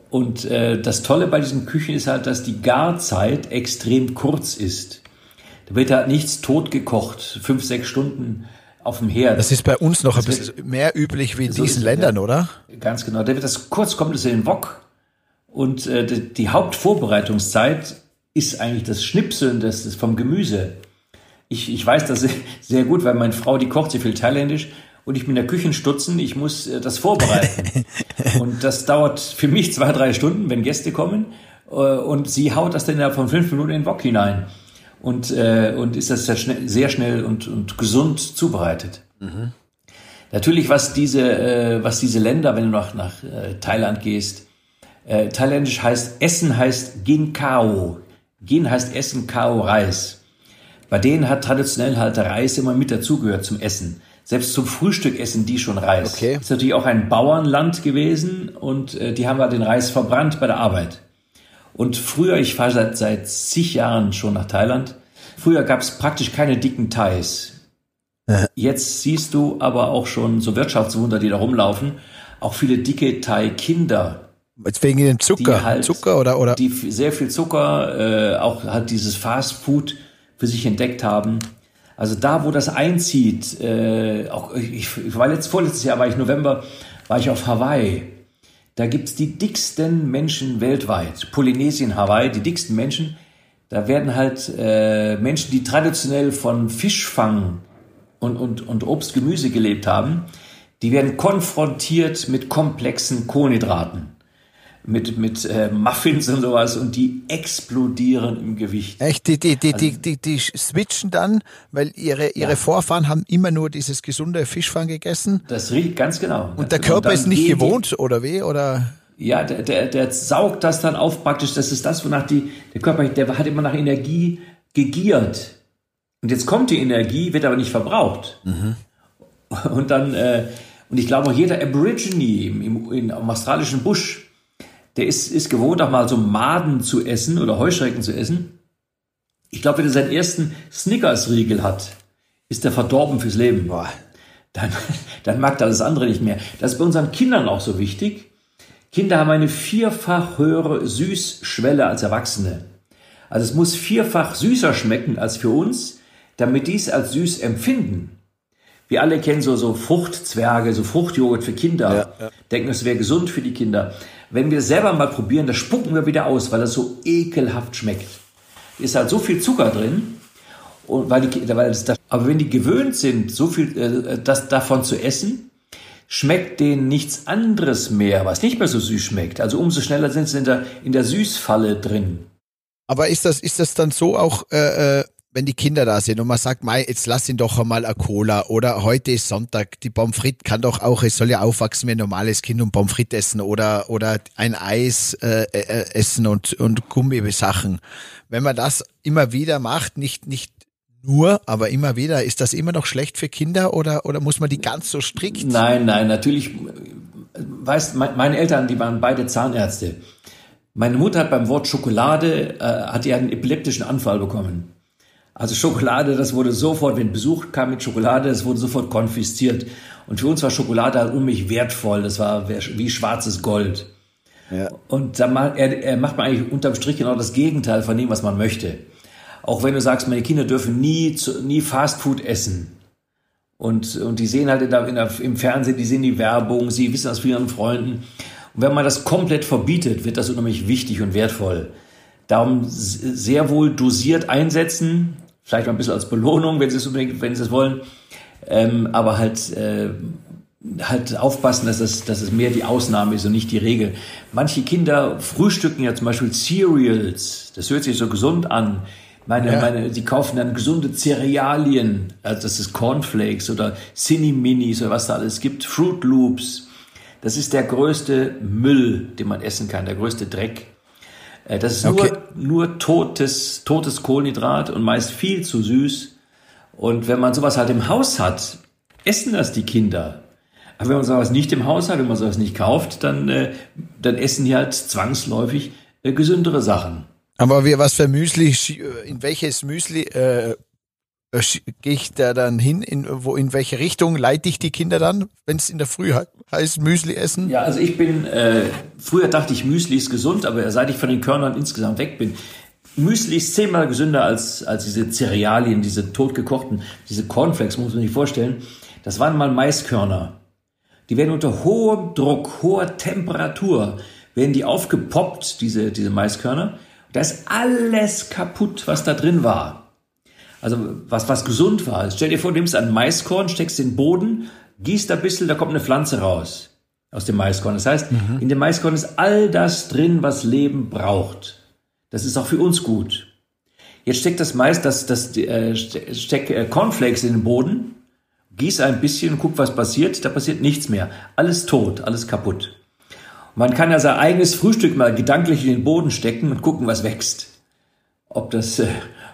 Und äh, das Tolle bei diesen Küchen ist halt, dass die Garzeit extrem kurz ist. Da wird halt nichts totgekocht, fünf, sechs Stunden auf dem Herd. Das ist bei uns noch das ein bisschen wird, mehr üblich wie in so diesen Ländern, ja, oder? Ganz genau. Da wird das kurz kommt es in den Wok und äh, die, die, Hauptvorbereitungszeit ist eigentlich das Schnipseln des, des vom Gemüse. Ich, ich weiß das [laughs] sehr gut, weil meine Frau, die kocht sehr viel thailändisch und ich bin der Küchenstutzen, ich muss äh, das vorbereiten. [laughs] und das dauert für mich zwei, drei Stunden, wenn Gäste kommen. Äh, und sie haut das dann innerhalb von fünf Minuten in den Wok hinein. Und, äh, und ist das sehr schnell, sehr schnell und, und gesund zubereitet. Mhm. Natürlich, was diese, äh, was diese Länder, wenn du nach, nach äh, Thailand gehst, äh, thailändisch heißt, Essen heißt Ginkao. Gin heißt Essen, Kao Reis. Bei denen hat traditionell halt der Reis immer mit dazugehört zum Essen. Selbst zum Frühstück essen die schon Reis. Okay. Ist natürlich auch ein Bauernland gewesen und äh, die haben halt den Reis verbrannt bei der Arbeit. Und früher, ich fahre seit, seit zig Jahren schon nach Thailand, früher gab es praktisch keine dicken Thais. Jetzt siehst du aber auch schon so Wirtschaftswunder, die da rumlaufen, auch viele dicke Thai-Kinder. Wegen dem Zucker, halt, Zucker oder oder? Die sehr viel Zucker, äh, auch halt dieses Fast Food für sich entdeckt haben. Also da, wo das einzieht, äh, auch ich, ich war letzt, vorletztes Jahr, war ich November, war ich auf Hawaii. Da gibt's die dicksten Menschen weltweit. Polynesien, Hawaii, die dicksten Menschen. Da werden halt äh, Menschen, die traditionell von Fischfang und, und, und Obst, Gemüse gelebt haben, die werden konfrontiert mit komplexen Kohlenhydraten mit, mit äh, Muffins und sowas und die explodieren im Gewicht. Echt? Die, die, die, also, die, die, die switchen dann, weil ihre, ihre ja. Vorfahren haben immer nur dieses gesunde Fischfang gegessen. Das riecht ganz genau. Und der Körper und ist nicht gewohnt, die, oder wie? Oder? Ja, der, der, der saugt das dann auf praktisch. Das ist das, wonach die, der Körper, der hat immer nach Energie gegiert. Und jetzt kommt die Energie, wird aber nicht verbraucht. Mhm. Und dann, äh, und ich glaube auch jeder Aborigine im, im, im australischen Busch, der ist, ist gewohnt, auch mal so Maden zu essen oder Heuschrecken zu essen. Ich glaube, wenn er seinen ersten Snickers-Riegel hat, ist er verdorben fürs Leben. Boah. Dann, [laughs] dann mag er das andere nicht mehr. Das ist bei unseren Kindern auch so wichtig. Kinder haben eine vierfach höhere Süßschwelle als Erwachsene. Also es muss vierfach süßer schmecken als für uns, damit dies als süß empfinden. Wir alle kennen so, so Fruchtzwerge, so Fruchtjoghurt für Kinder. Ja, ja. Denken, es wäre gesund für die Kinder. Wenn wir selber mal probieren, das spucken wir wieder aus, weil das so ekelhaft schmeckt. Ist halt so viel Zucker drin. Und weil die, weil das, aber wenn die gewöhnt sind, so viel äh, das, davon zu essen, schmeckt denen nichts anderes mehr, was nicht mehr so süß schmeckt. Also umso schneller sind sie in der, in der Süßfalle drin. Aber ist das, ist das dann so auch, äh, äh wenn die Kinder da sind und man sagt, Mei, jetzt lass ihn doch einmal eine Cola oder heute ist Sonntag, die Pommes frites kann doch auch, es soll ja aufwachsen wie ein normales Kind und Pommes frites essen oder, oder ein Eis äh, äh, essen und, und Gummisachen. Wenn man das immer wieder macht, nicht, nicht nur, aber immer wieder, ist das immer noch schlecht für Kinder oder, oder muss man die ganz so strikt? Nein, nein, natürlich, weißt, meine Eltern, die waren beide Zahnärzte. Meine Mutter hat beim Wort Schokolade, äh, hat ihr einen epileptischen Anfall bekommen. Also Schokolade, das wurde sofort, wenn Besuch kam mit Schokolade, das wurde sofort konfisziert. Und für uns war Schokolade halt unheimlich wertvoll. Das war wie schwarzes Gold. Ja. Und da macht, er, er macht man eigentlich unterm Strich genau das Gegenteil von dem, was man möchte. Auch wenn du sagst, meine Kinder dürfen nie, nie Fastfood essen. Und, und die sehen halt in der, in der, im Fernsehen, die sehen die Werbung, sie wissen das von ihren Freunden. Und wenn man das komplett verbietet, wird das unheimlich wichtig und wertvoll. Darum sehr wohl dosiert einsetzen, vielleicht mal ein bisschen als Belohnung, wenn sie es unbedingt, wenn sie es wollen, ähm, aber halt äh, halt aufpassen, dass es, dass es mehr die Ausnahme ist und nicht die Regel. Manche Kinder frühstücken ja zum Beispiel Cereals, das hört sich so gesund an. Meine, ja. meine, die kaufen dann gesunde Cerealien, also das ist Cornflakes oder Cinni-Minis oder was da alles gibt, Fruit Loops. Das ist der größte Müll, den man essen kann, der größte Dreck. Äh, das ist okay. nur, nur totes, totes Kohlenhydrat und meist viel zu süß. Und wenn man sowas halt im Haus hat, essen das die Kinder. Aber wenn man sowas nicht im Haus hat, wenn man sowas nicht kauft, dann, äh, dann essen die halt zwangsläufig äh, gesündere Sachen. Aber wie, was für Müsli, in welches Müsli äh, gehe ich da dann hin, in, wo, in welche Richtung leite ich die Kinder dann, wenn es in der Früh heißt, Müsli essen? Ja, also ich bin, äh, früher dachte ich, Müsli ist gesund, aber seit ich von den Körnern insgesamt weg bin, Müsli ist zehnmal gesünder als, als diese Cerealien, diese totgekochten, diese Cornflakes, muss man sich vorstellen. Das waren mal Maiskörner. Die werden unter hohem Druck, hoher Temperatur, werden die aufgepoppt, diese, diese Maiskörner. Da ist alles kaputt, was da drin war. Also was, was gesund war. Stell dir vor, du nimmst ein Maiskorn, steckst den Boden, gießt ein bisschen, da kommt eine Pflanze raus aus dem Maiskorn. Das heißt, mhm. in dem Maiskorn ist all das drin, was Leben braucht. Das ist auch für uns gut. Jetzt steckt das Mais, das, das äh, steckt äh, Cornflakes in den Boden, gieß ein bisschen und guck, was passiert. Da passiert nichts mehr. Alles tot, alles kaputt. Man kann ja sein eigenes Frühstück mal gedanklich in den Boden stecken und gucken, was wächst. Ob das, äh,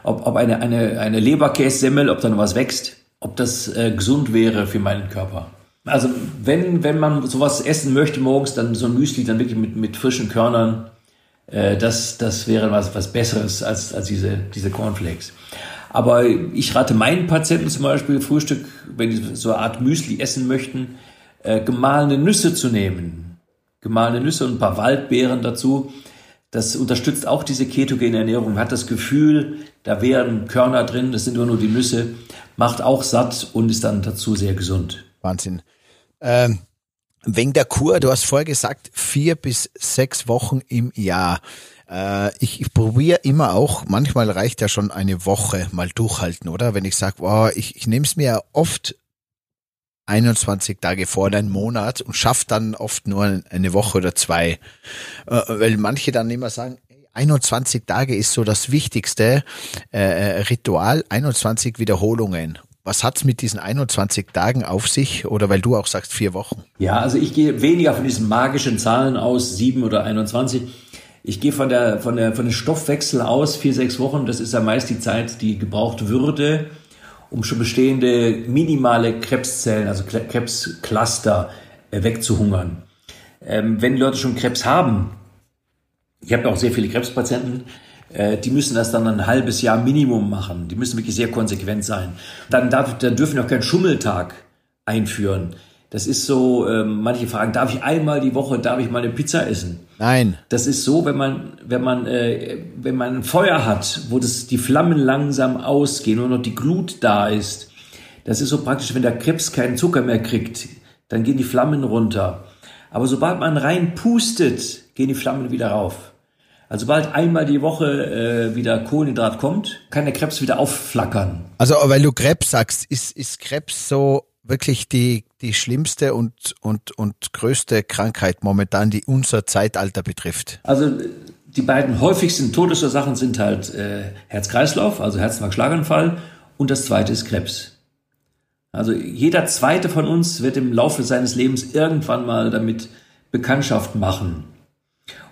ob, ob eine, eine, eine Leberkässemmel, ob da noch was wächst, ob das äh, gesund wäre für meinen Körper. Also wenn, wenn man sowas essen möchte morgens, dann so ein Müsli dann wirklich mit, mit frischen Körnern, äh, das, das wäre was, was Besseres als, als diese, diese Cornflakes. Aber ich rate meinen Patienten zum Beispiel Frühstück, wenn sie so eine Art Müsli essen möchten, äh, gemahlene Nüsse zu nehmen. Gemahlene Nüsse und ein paar Waldbeeren dazu. Das unterstützt auch diese ketogene Ernährung. Man hat das Gefühl, da wären Körner drin, das sind nur nur die Nüsse, macht auch satt und ist dann dazu sehr gesund. Wahnsinn. Ähm, wegen der Kur, du hast vorher gesagt, vier bis sechs Wochen im Jahr. Äh, ich, ich probiere immer auch, manchmal reicht ja schon eine Woche mal durchhalten, oder? Wenn ich sage, wow, ich, ich nehme es mir oft 21 Tage vor einen Monat und schaffe dann oft nur eine Woche oder zwei. Äh, weil manche dann immer sagen, 21 Tage ist so das wichtigste äh, äh Ritual, 21 Wiederholungen. Was hat's mit diesen 21 Tagen auf sich? Oder weil du auch sagst, vier Wochen? Ja, also ich gehe weniger von diesen magischen Zahlen aus, sieben oder 21. Ich gehe von der, von der, von dem Stoffwechsel aus, vier, sechs Wochen. Das ist ja meist die Zeit, die gebraucht würde, um schon bestehende minimale Krebszellen, also Krebscluster äh, wegzuhungern. Ähm, wenn Leute schon Krebs haben, ich habe auch sehr viele Krebspatienten, äh, die müssen das dann ein halbes Jahr Minimum machen. Die müssen wirklich sehr konsequent sein. Dann, darf, dann dürfen wir auch keinen Schummeltag einführen. Das ist so, äh, manche fragen, darf ich einmal die Woche, darf ich mal eine Pizza essen? Nein. Das ist so, wenn man, wenn man, äh, wenn man ein Feuer hat, wo das, die Flammen langsam ausgehen und noch die Glut da ist. Das ist so praktisch, wenn der Krebs keinen Zucker mehr kriegt, dann gehen die Flammen runter. Aber sobald man rein pustet, gehen die Flammen wieder rauf. Also sobald einmal die Woche äh, wieder Kohlenhydrat kommt, kann der Krebs wieder aufflackern. Also weil du Krebs sagst, ist, ist Krebs so wirklich die, die schlimmste und, und, und größte Krankheit momentan, die unser Zeitalter betrifft? Also die beiden häufigsten Todesursachen sind halt äh, Herz-Kreislauf, also Herzinfarkt-Schlaganfall und das zweite ist Krebs. Also jeder zweite von uns wird im Laufe seines Lebens irgendwann mal damit Bekanntschaft machen.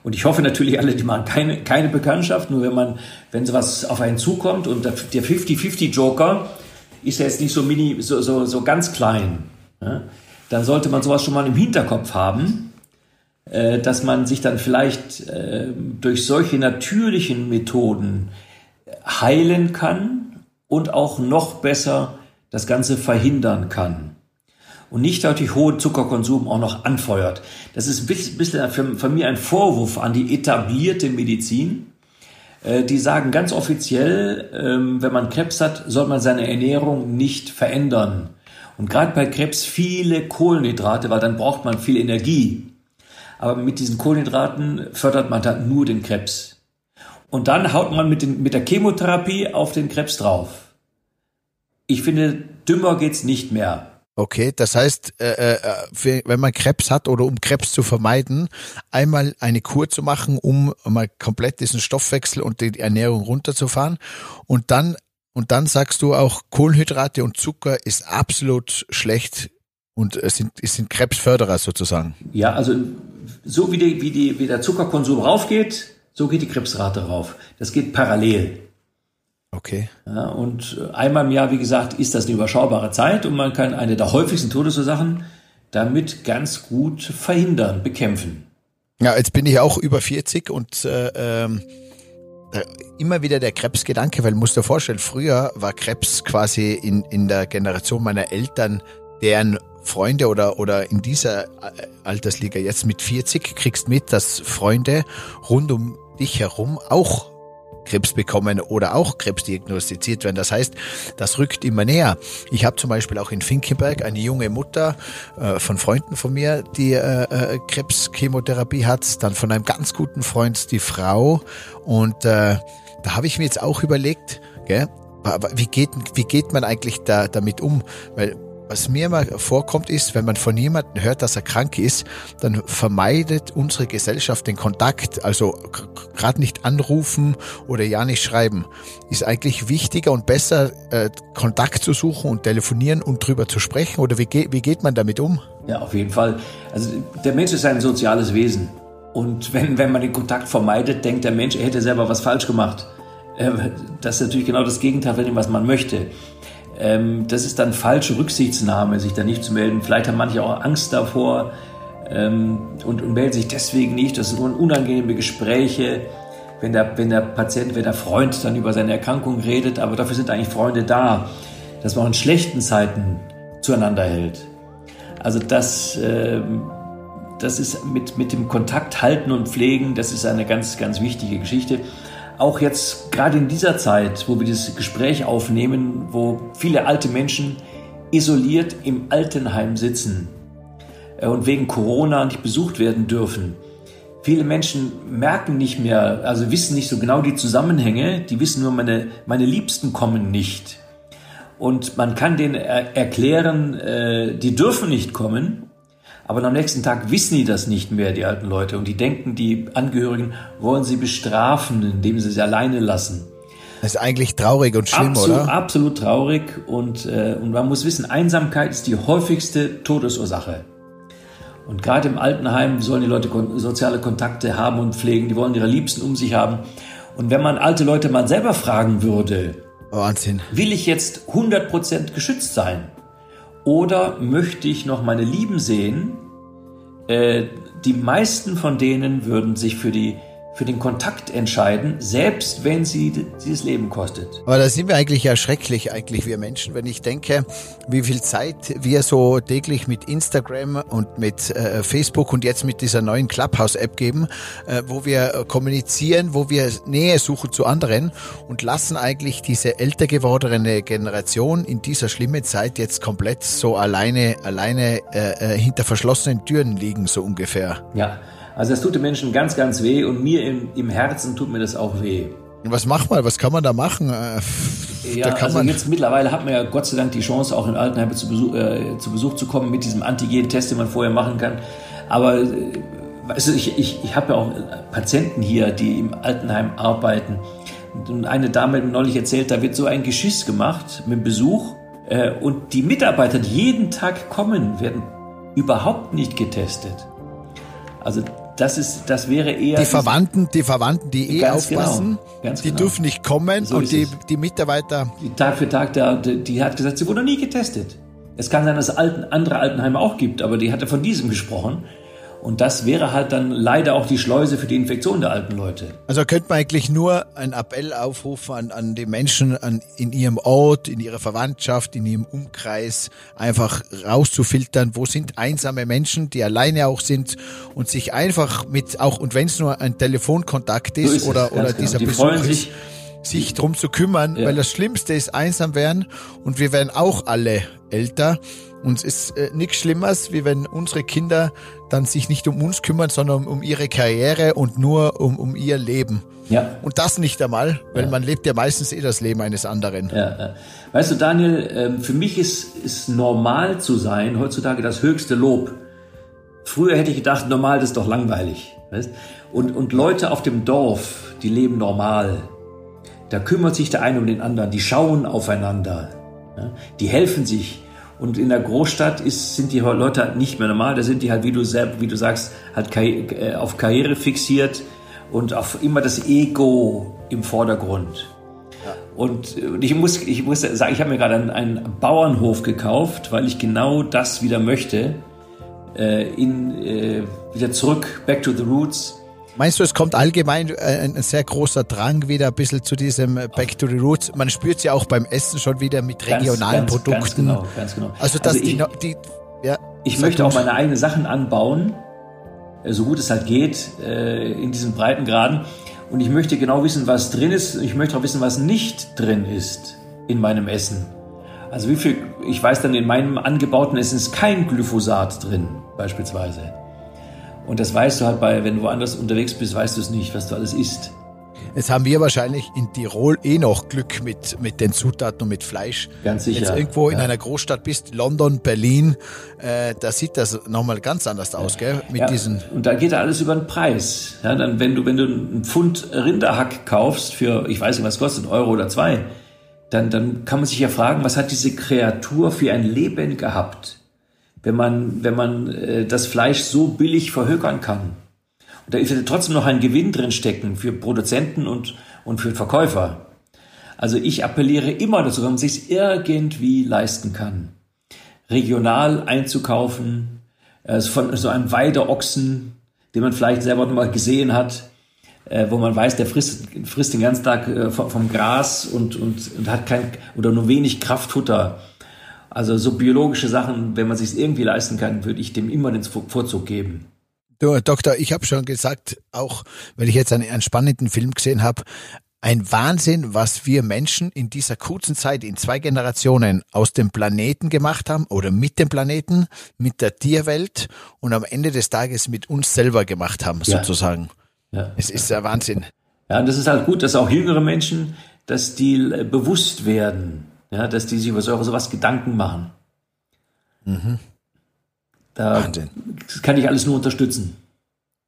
Und ich hoffe natürlich, alle, die machen keine, keine Bekanntschaft, nur wenn man, wenn sowas auf einen zukommt und der 50-50-Joker ist ja jetzt nicht so mini, so, so, so ganz klein, ja, dann sollte man sowas schon mal im Hinterkopf haben, äh, dass man sich dann vielleicht äh, durch solche natürlichen Methoden heilen kann und auch noch besser das Ganze verhindern kann und nicht durch hohen Zuckerkonsum auch noch anfeuert. Das ist ein bisschen für, für mich ein Vorwurf an die etablierte Medizin. Äh, die sagen ganz offiziell, ähm, wenn man Krebs hat, soll man seine Ernährung nicht verändern. Und gerade bei Krebs viele Kohlenhydrate, weil dann braucht man viel Energie. Aber mit diesen Kohlenhydraten fördert man dann nur den Krebs. Und dann haut man mit, den, mit der Chemotherapie auf den Krebs drauf. Ich finde, dümmer geht's nicht mehr. Okay, das heißt, äh, äh, wenn man Krebs hat oder um Krebs zu vermeiden, einmal eine Kur zu machen, um mal komplett diesen Stoffwechsel und die Ernährung runterzufahren und dann und dann sagst du auch Kohlenhydrate und Zucker ist absolut schlecht und es sind, es sind Krebsförderer sozusagen. Ja, also so wie, die, wie, die, wie der Zuckerkonsum raufgeht, so geht die Krebsrate rauf. Das geht parallel. Okay. Ja, und einmal im Jahr, wie gesagt, ist das eine überschaubare Zeit und man kann eine der häufigsten Todesursachen damit ganz gut verhindern, bekämpfen. Ja, jetzt bin ich auch über 40 und äh, ähm, immer wieder der Krebsgedanke, weil musst dir vorstellen, früher war Krebs quasi in, in der Generation meiner Eltern, deren Freunde oder, oder in dieser Altersliga jetzt mit 40 kriegst mit, dass Freunde rund um dich herum auch Krebs bekommen oder auch Krebs diagnostiziert werden. Das heißt, das rückt immer näher. Ich habe zum Beispiel auch in Finkenberg eine junge Mutter äh, von Freunden von mir, die äh, äh, Krebschemotherapie hat, dann von einem ganz guten Freund die Frau. Und äh, da habe ich mir jetzt auch überlegt, gell, wie geht, wie geht man eigentlich da, damit um? Weil was mir immer vorkommt, ist, wenn man von jemandem hört, dass er krank ist, dann vermeidet unsere Gesellschaft den Kontakt. Also gerade nicht anrufen oder ja nicht schreiben. Ist eigentlich wichtiger und besser, äh, Kontakt zu suchen und telefonieren und drüber zu sprechen? Oder wie, geht wie geht man damit um? Ja, auf jeden Fall. Also der Mensch ist ein soziales Wesen. Und wenn, wenn man den Kontakt vermeidet, denkt der Mensch, er hätte selber was falsch gemacht. Ähm, das ist natürlich genau das Gegenteil von dem, was man möchte. Ähm, das ist dann falsche Rücksichtsnahme, sich da nicht zu melden. Vielleicht haben manche auch Angst davor ähm, und, und melden sich deswegen nicht. Das sind unangenehme Gespräche, wenn der, wenn der Patient, wenn der Freund dann über seine Erkrankung redet. Aber dafür sind eigentlich Freunde da, dass man auch in schlechten Zeiten zueinander hält. Also das, ähm, das ist mit, mit dem Kontakt halten und pflegen, das ist eine ganz, ganz wichtige Geschichte auch jetzt gerade in dieser Zeit, wo wir dieses Gespräch aufnehmen, wo viele alte Menschen isoliert im Altenheim sitzen äh, und wegen Corona nicht besucht werden dürfen. Viele Menschen merken nicht mehr, also wissen nicht so genau die Zusammenhänge, die wissen nur, meine, meine Liebsten kommen nicht. Und man kann denen erklären, äh, die dürfen nicht kommen. Aber am nächsten Tag wissen die das nicht mehr, die alten Leute. Und die denken, die Angehörigen wollen sie bestrafen, indem sie sie alleine lassen. Das ist eigentlich traurig und schlimm, absolut, oder? Absolut traurig. Und, äh, und man muss wissen, Einsamkeit ist die häufigste Todesursache. Und gerade im Altenheim sollen die Leute soziale Kontakte haben und pflegen. Die wollen ihre Liebsten um sich haben. Und wenn man alte Leute mal selber fragen würde, Wahnsinn. Will ich jetzt 100% geschützt sein? Oder möchte ich noch meine Lieben sehen? Äh, die meisten von denen würden sich für die für den Kontakt entscheiden, selbst wenn sie dieses Leben kostet. Aber da sind wir eigentlich ja schrecklich, eigentlich wir Menschen, wenn ich denke, wie viel Zeit wir so täglich mit Instagram und mit äh, Facebook und jetzt mit dieser neuen Clubhouse-App geben, äh, wo wir kommunizieren, wo wir Nähe suchen zu anderen und lassen eigentlich diese älter gewordene Generation in dieser schlimmen Zeit jetzt komplett so alleine, alleine äh, äh hinter verschlossenen Türen liegen, so ungefähr. Ja. Also das tut den Menschen ganz, ganz weh und mir im, im Herzen tut mir das auch weh. Was macht man? Was kann man da machen? Äh, ja, da also jetzt mittlerweile hat man ja Gott sei Dank die Chance, auch in Altenheime zu Besuch, äh, zu Besuch zu kommen mit diesem Antigen-Test, den man vorher machen kann. Aber äh, weißt du, ich, ich, ich habe ja auch Patienten hier, die im Altenheim arbeiten. Und eine Dame hat mir neulich erzählt, da wird so ein Geschiss gemacht mit Besuch. Äh, und die Mitarbeiter, die jeden Tag kommen, werden überhaupt nicht getestet. Also das ist, das wäre eher. Die Verwandten, die Verwandten, die eh aufpassen, genau, die genau. dürfen nicht kommen so und die, die Mitarbeiter. Die Tag für Tag, der, die hat gesagt, sie wurde noch nie getestet. Es kann sein, dass es alten, andere Altenheime auch gibt, aber die hatte von diesem gesprochen. Und das wäre halt dann leider auch die Schleuse für die Infektion der alten Leute. Also könnte man eigentlich nur einen Appell aufrufen an, an die Menschen an, in ihrem Ort, in ihrer Verwandtschaft, in ihrem Umkreis, einfach rauszufiltern, wo sind einsame Menschen, die alleine auch sind und sich einfach mit, auch und wenn es nur ein Telefonkontakt ist, so ist oder, oder genau. dieser die Besuch ist, sich drum zu kümmern, ja. weil das Schlimmste ist einsam werden und wir werden auch alle älter. Und es ist äh, nichts Schlimmeres, wie wenn unsere Kinder dann sich nicht um uns kümmern, sondern um, ihre Karriere und nur um, um ihr Leben. Ja. Und das nicht einmal, weil ja. man lebt ja meistens eh das Leben eines anderen. Ja. Weißt du, Daniel, ähm, für mich ist, ist normal zu sein heutzutage das höchste Lob. Früher hätte ich gedacht, normal das ist doch langweilig. Weißt? Und, und Leute auf dem Dorf, die leben normal. Da kümmert sich der eine um den anderen, die schauen aufeinander, die helfen sich. Und in der Großstadt ist, sind die Leute halt nicht mehr normal. Da sind die halt, wie du, wie du sagst, halt äh, auf Karriere fixiert und auf immer das Ego im Vordergrund. Ja. Und ich muss, ich muss sagen, ich habe mir gerade einen, einen, Bauernhof gekauft, weil ich genau das wieder möchte. Äh, in, äh, wieder zurück, back to the roots. Meinst du, es kommt allgemein äh, ein sehr großer Drang wieder ein bisschen zu diesem Back to the Roots? Man spürt es ja auch beim Essen schon wieder mit regionalen ganz, Produkten. Ganz genau, ganz genau. Also, dass also ich, die, die, ja, ich möchte auch meine eigenen Sachen anbauen, äh, so gut es halt geht, äh, in diesen Breitengraden. Und ich möchte genau wissen, was drin ist. Ich möchte auch wissen, was nicht drin ist in meinem Essen. Also wie viel, ich weiß dann, in meinem angebauten Essen ist kein Glyphosat drin, beispielsweise. Und das weißt du halt bei, wenn du woanders unterwegs bist, weißt du es nicht, was du alles isst. Jetzt haben wir wahrscheinlich in Tirol eh noch Glück mit, mit den Zutaten und mit Fleisch. Ganz sicher. Jetzt irgendwo in einer Großstadt bist, London, Berlin, äh, da sieht das nochmal ganz anders aus, gell? Mit ja, diesen. Und da geht alles über den Preis. Ja, dann, wenn du, wenn du einen Pfund Rinderhack kaufst für, ich weiß nicht, was kostet, einen Euro oder zwei, dann, dann kann man sich ja fragen, was hat diese Kreatur für ein Leben gehabt, wenn man, wenn man äh, das Fleisch so billig verhökern kann. Und da ist ja trotzdem noch ein Gewinn drin stecken für Produzenten und, und für Verkäufer. Also ich appelliere immer dazu, wenn man sich irgendwie leisten kann, regional einzukaufen, äh, von so einem Weideochsen, den man vielleicht selber noch mal gesehen hat, äh, wo man weiß, der frisst, frisst den ganzen Tag äh, vom, vom Gras und, und, und hat kein oder nur wenig Kraftfutter. Also so biologische Sachen, wenn man sich irgendwie leisten kann, würde ich dem immer den Vorzug geben. Du, Doktor, ich habe schon gesagt, auch wenn ich jetzt einen, einen spannenden Film gesehen habe, ein Wahnsinn, was wir Menschen in dieser kurzen Zeit, in zwei Generationen aus dem Planeten gemacht haben oder mit dem Planeten, mit der Tierwelt und am Ende des Tages mit uns selber gemacht haben, ja. sozusagen. Ja. Es ist der Wahnsinn. Ja, und das ist halt gut, dass auch jüngere Menschen, dass die bewusst werden, ja, dass die sich über sowas Gedanken machen. Mhm. Da Wahnsinn. Das kann ich alles nur unterstützen.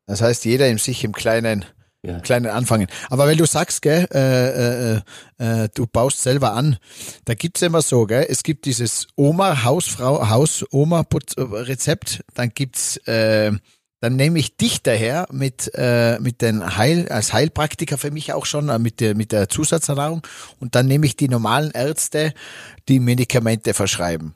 Das heißt, jeder in sich im Kleinen, ja. Kleinen anfangen. Aber wenn du sagst, gell, äh, äh, äh, du baust selber an, da gibt's immer so, gell, es gibt dieses Oma, Hausfrau, Haus-Oma-Rezept, dann gibt's, äh, dann nehme ich dich daher mit, äh, mit den Heil, als Heilpraktiker für mich auch schon, äh, mit der, mit der Zusatzernährung und dann nehme ich die normalen Ärzte, die Medikamente verschreiben.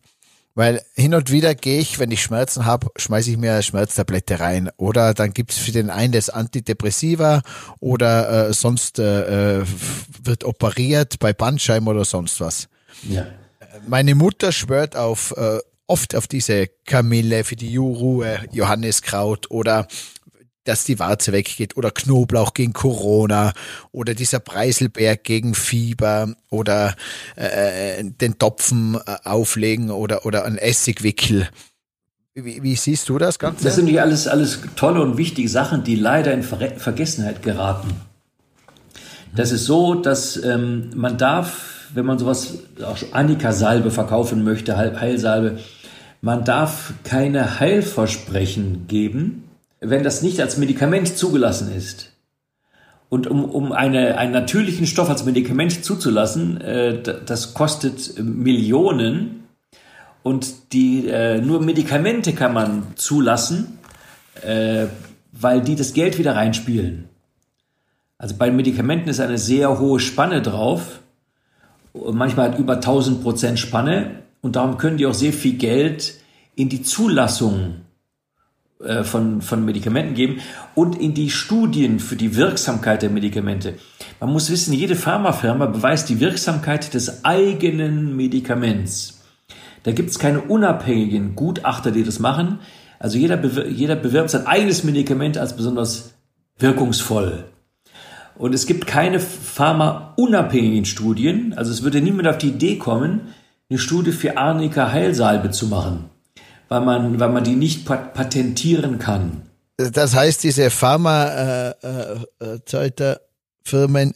Weil hin und wieder gehe ich, wenn ich Schmerzen habe, schmeiße ich mir eine Schmerztablette rein. Oder dann gibt es für den einen das Antidepressiva oder äh, sonst äh, äh, wird operiert bei Bandscheiben oder sonst was. Ja. Meine Mutter schwört auf äh, oft auf diese Kamille für die Juruhe, Johanniskraut oder dass die Warze weggeht oder Knoblauch gegen Corona oder dieser Preiselberg gegen Fieber oder äh, den Topfen äh, auflegen oder, oder ein Essigwickel. Wie, wie, siehst du das Ganze? Das sind ja alles, alles tolle und wichtige Sachen, die leider in Ver Vergessenheit geraten. Das ist so, dass ähm, man darf, wenn man sowas, auch Annika-Salbe verkaufen möchte, Heilsalbe, man darf keine Heilversprechen geben, wenn das nicht als Medikament zugelassen ist. Und um, um eine, einen natürlichen Stoff als Medikament zuzulassen, äh, das kostet Millionen. Und die, äh, nur Medikamente kann man zulassen, äh, weil die das Geld wieder reinspielen. Also bei Medikamenten ist eine sehr hohe Spanne drauf. Manchmal hat über 1000 Prozent Spanne. Und darum können die auch sehr viel Geld in die Zulassung äh, von, von Medikamenten geben und in die Studien für die Wirksamkeit der Medikamente. Man muss wissen, jede Pharmafirma beweist die Wirksamkeit des eigenen Medikaments. Da gibt es keine unabhängigen Gutachter, die das machen. Also jeder, jeder bewirbt sein eigenes Medikament als besonders wirkungsvoll. Und es gibt keine pharmaunabhängigen Studien. Also es würde niemand auf die Idee kommen, eine Studie für Arnika Heilsalbe zu machen weil man, weil man die nicht patentieren kann. Das heißt, diese Pharmazeuterfirmen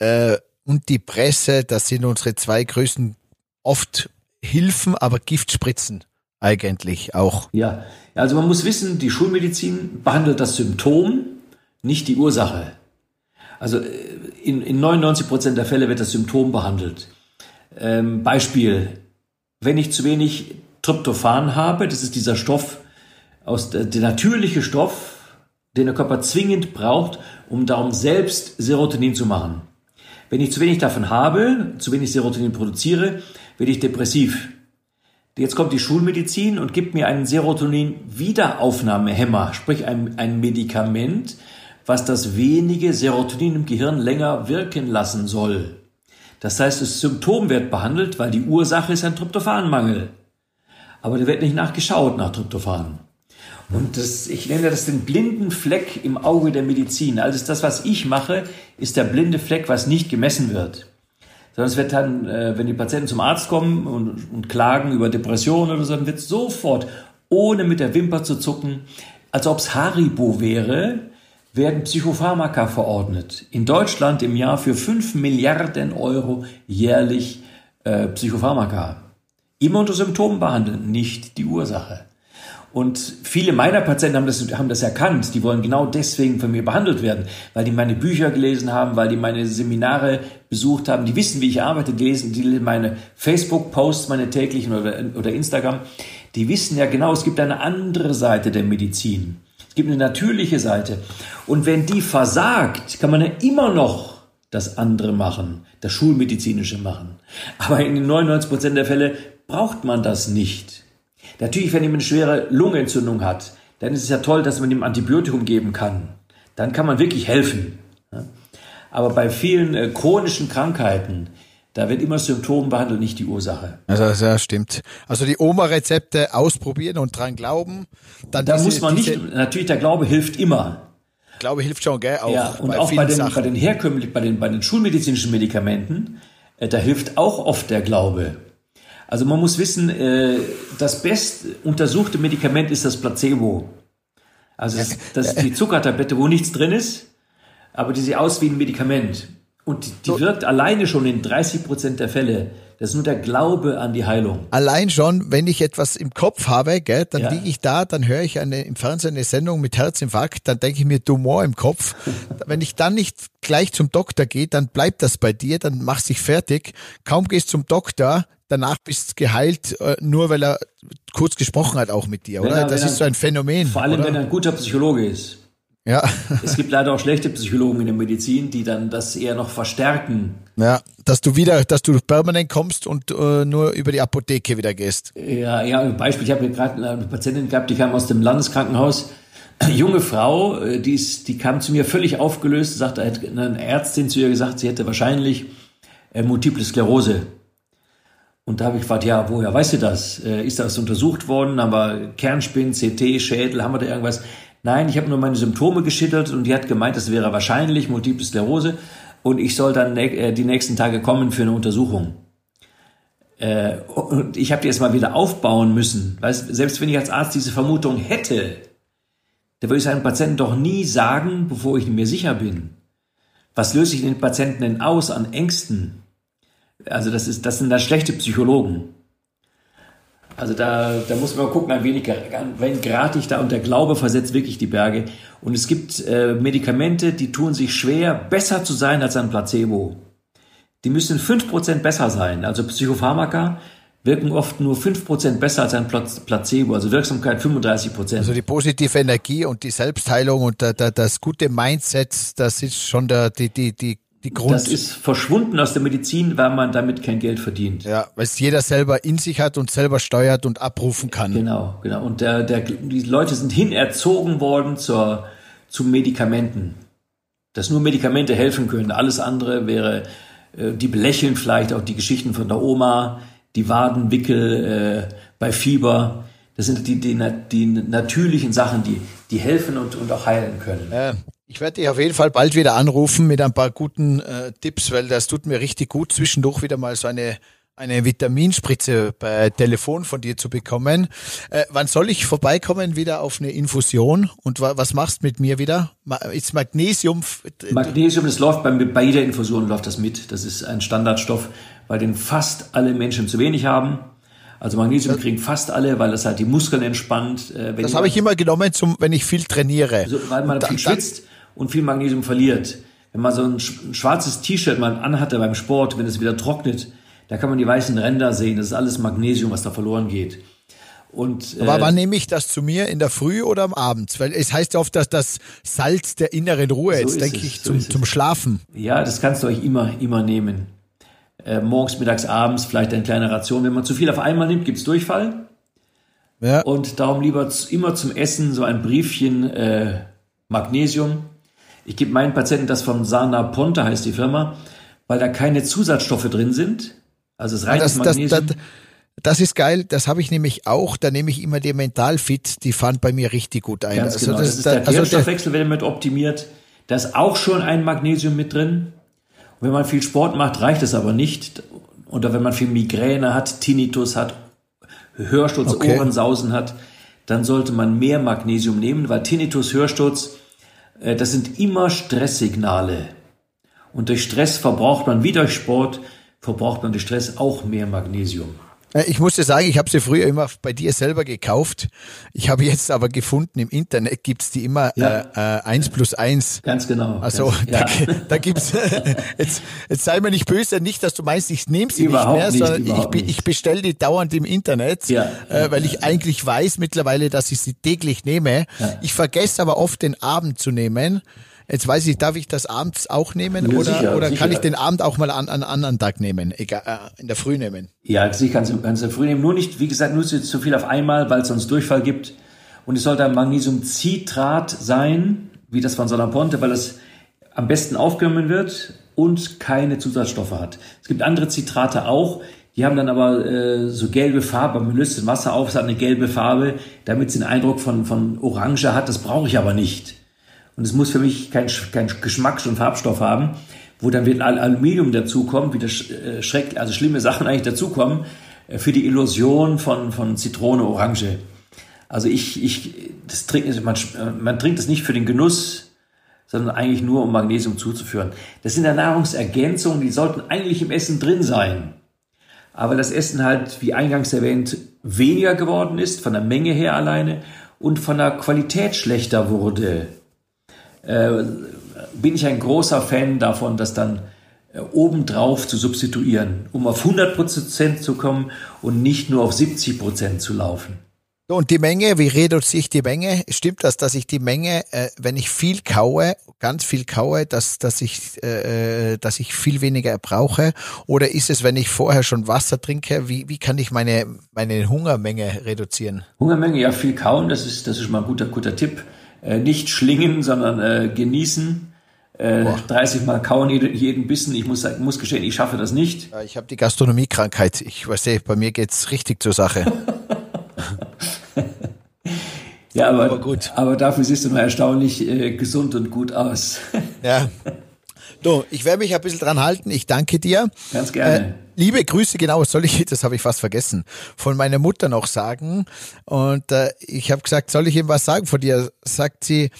äh, äh, äh, und die Presse, das sind unsere zwei größten oft Hilfen, aber Giftspritzen eigentlich auch. Ja, also man muss wissen, die Schulmedizin behandelt das Symptom, nicht die Ursache. Also äh, in, in 99 Prozent der Fälle wird das Symptom behandelt. Ähm, Beispiel, wenn ich zu wenig Tryptophan habe, das ist dieser Stoff, aus der, der natürliche Stoff, den der Körper zwingend braucht, um darum selbst Serotonin zu machen. Wenn ich zu wenig davon habe, zu wenig Serotonin produziere, werde ich depressiv. Jetzt kommt die Schulmedizin und gibt mir einen Serotonin-Wiederaufnahmehemmer, sprich ein, ein Medikament, was das wenige Serotonin im Gehirn länger wirken lassen soll. Das heißt, das Symptom wird behandelt, weil die Ursache ist ein Tryptophanmangel aber da wird nicht nachgeschaut nach Tryptophan. Und das, ich nenne das den blinden Fleck im Auge der Medizin. Also das, was ich mache, ist der blinde Fleck, was nicht gemessen wird. Sondern es wird dann, äh, wenn die Patienten zum Arzt kommen und, und klagen über Depressionen oder so, dann wird sofort, ohne mit der Wimper zu zucken, als ob es Haribo wäre, werden Psychopharmaka verordnet. In Deutschland im Jahr für 5 Milliarden Euro jährlich äh, Psychopharmaka. Immer unter Symptomen behandeln, nicht die Ursache. Und viele meiner Patienten haben das, haben das erkannt. Die wollen genau deswegen von mir behandelt werden, weil die meine Bücher gelesen haben, weil die meine Seminare besucht haben. Die wissen, wie ich arbeite, die lesen die meine Facebook-Posts, meine täglichen oder, oder Instagram. Die wissen ja genau, es gibt eine andere Seite der Medizin. Es gibt eine natürliche Seite. Und wenn die versagt, kann man ja immer noch das andere machen, das Schulmedizinische machen. Aber in 99 Prozent der Fälle braucht man das nicht. Natürlich, wenn jemand eine schwere Lungenentzündung hat, dann ist es ja toll, dass man ihm Antibiotikum geben kann. Dann kann man wirklich helfen. Aber bei vielen äh, chronischen Krankheiten, da wird immer Symptom behandelt, nicht die Ursache. Also ja, stimmt. Also die Oma-Rezepte ausprobieren und dran glauben. Dann da diese, muss man nicht, natürlich der Glaube hilft immer. Glaube hilft schon, gell? Auch ja, und bei auch bei den, bei den herkömmlichen, bei den, bei den schulmedizinischen Medikamenten, äh, da hilft auch oft der Glaube. Also man muss wissen, äh, das best untersuchte Medikament ist das Placebo. Also das, [laughs] das ist die Zuckertablette, wo nichts drin ist, aber die sieht aus wie ein Medikament. Und die, die wirkt alleine schon in 30 Prozent der Fälle. Das ist nur der Glaube an die Heilung. Allein schon, wenn ich etwas im Kopf habe, gell, dann ja. liege ich da, dann höre ich eine, im Fernsehen eine Sendung mit Herzinfarkt, dann denke ich mir Tumor im Kopf. [laughs] wenn ich dann nicht gleich zum Doktor gehe, dann bleibt das bei dir, dann machst dich fertig. Kaum gehst zum Doktor, danach bist geheilt, äh, nur weil er kurz gesprochen hat auch mit dir, oder? Er, das ist so ein Phänomen. Vor allem, oder? wenn er ein guter Psychologe ist. Ja. es gibt leider auch schlechte Psychologen in der Medizin, die dann das eher noch verstärken. Ja, dass du wieder, dass du permanent kommst und äh, nur über die Apotheke wieder gehst. Ja, ja, Beispiel, ich habe gerade eine Patientin gehabt, die kam aus dem Landeskrankenhaus. Eine [clears throat] junge Frau, äh, die, ist, die kam zu mir völlig aufgelöst, sagte, hat eine Ärztin zu ihr gesagt, sie hätte wahrscheinlich äh, Multiple Sklerose. Und da habe ich gefragt, ja, woher weißt du das? Äh, ist das untersucht worden? Haben wir Kernspinnen, CT, Schädel, haben wir da irgendwas? Nein, ich habe nur meine Symptome geschüttelt und die hat gemeint, das wäre wahrscheinlich Multiple Sklerose und ich soll dann äh, die nächsten Tage kommen für eine Untersuchung. Äh, und ich habe die erst mal wieder aufbauen müssen. Weißt, selbst wenn ich als Arzt diese Vermutung hätte, da würde ich seinem Patienten doch nie sagen, bevor ich mir sicher bin. Was löse ich den Patienten denn aus an Ängsten? Also das ist, das sind da schlechte Psychologen. Also da, da muss man gucken, an wenig, an wen gerate ich da und der Glaube versetzt wirklich die Berge. Und es gibt äh, Medikamente, die tun sich schwer, besser zu sein als ein Placebo. Die müssen fünf Prozent besser sein. Also Psychopharmaka wirken oft nur fünf Prozent besser als ein Placebo, also Wirksamkeit 35%. Also die positive Energie und die Selbstheilung und das gute Mindset, das ist schon der, die, die, die die Grund. Das ist verschwunden aus der Medizin, weil man damit kein Geld verdient. Ja, weil es jeder selber in sich hat und selber steuert und abrufen kann. Genau, genau. Und der, der, die Leute sind hinerzogen worden zur, zu Medikamenten. Dass nur Medikamente helfen können. Alles andere wäre, äh, die belächeln vielleicht auch die Geschichten von der Oma, die Wadenwickel äh, bei Fieber. Das sind die, die, die natürlichen Sachen, die, die helfen und, und auch heilen können. Ja, ich werde dich auf jeden Fall bald wieder anrufen mit ein paar guten äh, Tipps, weil das tut mir richtig gut, zwischendurch wieder mal so eine eine Vitaminspritze bei Telefon von dir zu bekommen. Äh, wann soll ich vorbeikommen wieder auf eine Infusion und wa was machst mit mir wieder? Ma ist Magnesium? Magnesium, das läuft bei, bei jeder Infusion läuft das mit. Das ist ein Standardstoff, weil den fast alle Menschen zu wenig haben. Also Magnesium das, kriegen fast alle, weil das halt die Muskeln entspannt. Äh, das habe ich immer genommen, zum, wenn ich viel trainiere. Also, weil man da, viel schwitzt und viel Magnesium verliert. Wenn man so ein schwarzes T-Shirt mal anhatte beim Sport, wenn es wieder trocknet, da kann man die weißen Ränder sehen. Das ist alles Magnesium, was da verloren geht. Und, äh, Aber wann nehme ich das zu mir? In der Früh oder am Abend? Weil es heißt ja oft, dass das Salz der inneren Ruhe, so jetzt denke es, ich, so zum, zum Schlafen. Ja, das kannst du euch immer, immer nehmen. Äh, morgens, mittags, abends, vielleicht eine kleine Ration. Wenn man zu viel auf einmal nimmt, gibt's Durchfall. Ja. Und darum lieber immer zum Essen so ein Briefchen äh, Magnesium ich gebe meinen Patienten das von Sana Ponte, heißt die Firma, weil da keine Zusatzstoffe drin sind. Also es reicht das, Magnesium. Das, das, das ist geil, das habe ich nämlich auch. Da nehme ich immer die Mentalfit, die fand bei mir richtig gut ein. Ganz also genau. das, das ist der also Stoffwechsel wird damit optimiert. Da ist auch schon ein Magnesium mit drin. Und wenn man viel Sport macht, reicht es aber nicht. Oder wenn man viel Migräne hat, Tinnitus hat, Hörsturz, okay. Ohrensausen hat, dann sollte man mehr Magnesium nehmen, weil Tinnitus, Hörsturz das sind immer Stresssignale. Und durch Stress verbraucht man, wie durch Sport, verbraucht man durch Stress auch mehr Magnesium. Äh, ich musste sagen, ich habe sie früher immer bei dir selber gekauft. Ich habe jetzt aber gefunden, im Internet gibt's die immer ja. äh, äh, 1 plus 1. Ganz genau. Also ganz, da, ja. da gibt's [laughs] jetzt, jetzt sei mir nicht böse, nicht, dass du meinst, ich nehme sie überhaupt nicht mehr, nicht, sondern ich, ich bestelle die dauernd im Internet, ja. äh, weil ich eigentlich weiß mittlerweile, dass ich sie täglich nehme. Ich vergesse aber oft den Abend zu nehmen. Jetzt weiß ich, darf ich das abends auch nehmen ja, oder, sicher, oder sicher. kann ich den Abend auch mal an, an anderen Tag nehmen, egal, äh, in der Früh nehmen? Ja, sicher kannst du kannst du früh nehmen. Nur nicht, wie gesagt, nur zu, zu viel auf einmal, weil es sonst Durchfall gibt. Und es sollte ein Magnesiumcitrat sein, wie das von Solaponte, weil es am besten aufgenommen wird und keine Zusatzstoffe hat. Es gibt andere Zitrate auch, die haben dann aber äh, so gelbe Farbe. Man löst das Wasser auf, es hat eine gelbe Farbe, damit es den Eindruck von, von Orange hat. Das brauche ich aber nicht. Und es muss für mich kein, kein Geschmacks- und Farbstoff haben, wo dann wieder Aluminium dazukommt, wieder äh, schreck, also schlimme [laughs] Sachen eigentlich dazukommen, äh, für die Illusion von, von Zitrone, Orange. Also ich, ich, das trinkt, man, man trinkt es nicht für den Genuss, sondern eigentlich nur, um Magnesium zuzuführen. Das sind ja Nahrungsergänzungen, die sollten eigentlich im Essen drin sein. Aber das Essen halt, wie eingangs erwähnt, weniger geworden ist, von der Menge her alleine und von der Qualität schlechter wurde bin ich ein großer Fan davon, das dann äh, obendrauf zu substituieren, um auf 100 Prozent zu kommen und nicht nur auf 70 Prozent zu laufen. Und die Menge, wie reduziere ich die Menge? Stimmt das, dass ich die Menge, äh, wenn ich viel kaue, ganz viel kaue, dass, dass, ich, äh, dass ich viel weniger brauche? Oder ist es, wenn ich vorher schon Wasser trinke, wie, wie kann ich meine, meine Hungermenge reduzieren? Hungermenge, ja, viel kauen, das ist, das ist mal ein guter, guter Tipp äh, nicht schlingen, sondern äh, genießen. Äh, 30 Mal kauen jeden, Bissen. Ich muss, muss gestehen, ich schaffe das nicht. Ich habe die Gastronomiekrankheit. Ich weiß nicht, bei mir geht's richtig zur Sache. [laughs] ja, aber, aber, gut. aber dafür siehst du mal erstaunlich äh, gesund und gut aus. ja. [laughs] Du, ich werde mich ein bisschen dran halten. Ich danke dir. Ganz gerne. Äh, liebe Grüße, genau, soll ich, [laughs] das habe ich fast vergessen, von meiner Mutter noch sagen. Und äh, ich habe gesagt, soll ich ihm was sagen von dir? Sagt sie,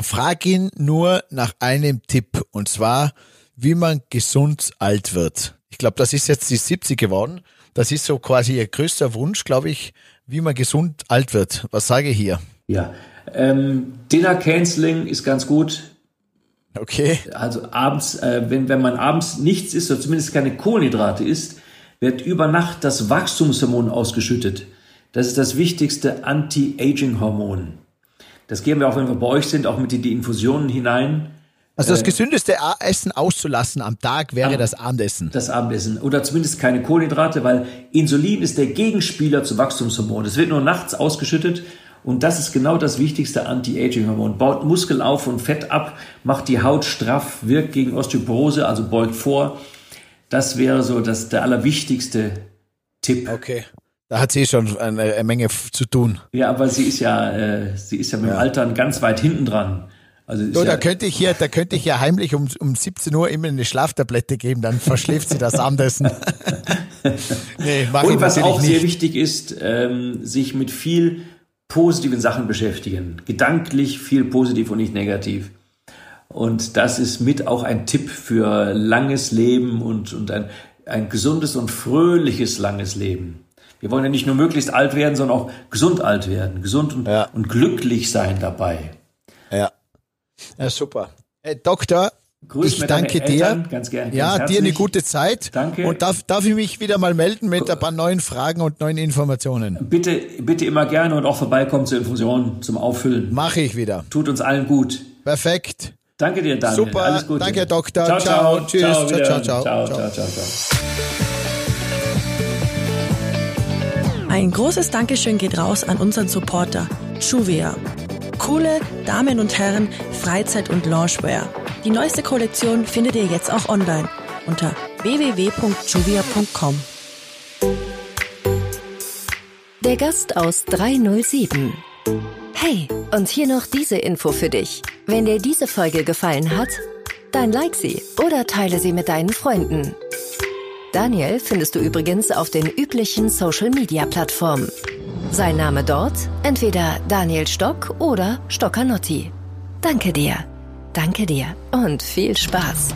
frag ihn nur nach einem Tipp. Und zwar, wie man gesund alt wird. Ich glaube, das ist jetzt die 70 geworden. Das ist so quasi ihr größter Wunsch, glaube ich, wie man gesund alt wird. Was sage ich hier? Ja, ähm, Dinner Canceling ist ganz gut. Okay. Also abends, äh, wenn, wenn man abends nichts isst oder zumindest keine Kohlenhydrate isst, wird über Nacht das Wachstumshormon ausgeschüttet. Das ist das wichtigste Anti-Aging-Hormon. Das geben wir auch, wenn wir bei euch sind, auch mit in die Infusionen hinein. Also das äh, gesündeste Essen auszulassen am Tag wäre am, das Abendessen. Das Abendessen. Oder zumindest keine Kohlenhydrate, weil Insulin ist der Gegenspieler zu Wachstumshormon. Es wird nur nachts ausgeschüttet und das ist genau das wichtigste Anti-Aging-Hormon. Baut Muskel auf und Fett ab, macht die Haut straff, wirkt gegen Osteoporose, also beugt vor. Das wäre so das, der allerwichtigste Tipp. Okay. Da hat sie schon eine, Menge zu tun. Ja, aber sie ist ja, äh, sie ist ja mit dem ja. Altern ganz weit hinten dran. Also so, ja da könnte ich hier, da könnte ich ja heimlich um, um 17 Uhr immer eine Schlaftablette geben, dann verschläft sie das [laughs] Abendessen. [laughs] nee, Und was auch nicht. sehr wichtig ist, ähm, sich mit viel positiven Sachen beschäftigen. Gedanklich viel positiv und nicht negativ. Und das ist mit auch ein Tipp für langes Leben und, und ein, ein gesundes und fröhliches langes Leben. Wir wollen ja nicht nur möglichst alt werden, sondern auch gesund alt werden, gesund und, ja. und glücklich sein dabei. Ja. Ja, super. Hey, Doktor, Grüß ich danke Eltern, dir. Ganz gerne, ja, ganz dir eine gute Zeit. Danke. Und darf, darf ich mich wieder mal melden mit ein paar neuen Fragen und neuen Informationen? Bitte, bitte immer gerne und auch vorbeikommen zur Infusion, zum Auffüllen. Mache ich wieder. Tut uns allen gut. Perfekt. Danke dir, Daniel. Super. Alles Gute. Danke, Herr Doktor. Ciao, ciao. ciao. Tschüss. Ciao, ciao, ciao, ciao. ciao, ciao. Ein großes Dankeschön geht raus an unseren Supporter, Juvia. Coole Damen und Herren Freizeit- und Loungewear. Die neueste Kollektion findet ihr jetzt auch online unter www.juvia.com. Der Gast aus 307. Hey, und hier noch diese Info für dich. Wenn dir diese Folge gefallen hat, dann like sie oder teile sie mit deinen Freunden. Daniel findest du übrigens auf den üblichen Social-Media-Plattformen. Sein Name dort entweder Daniel Stock oder Stockanotti. Danke dir. Danke dir und viel Spaß.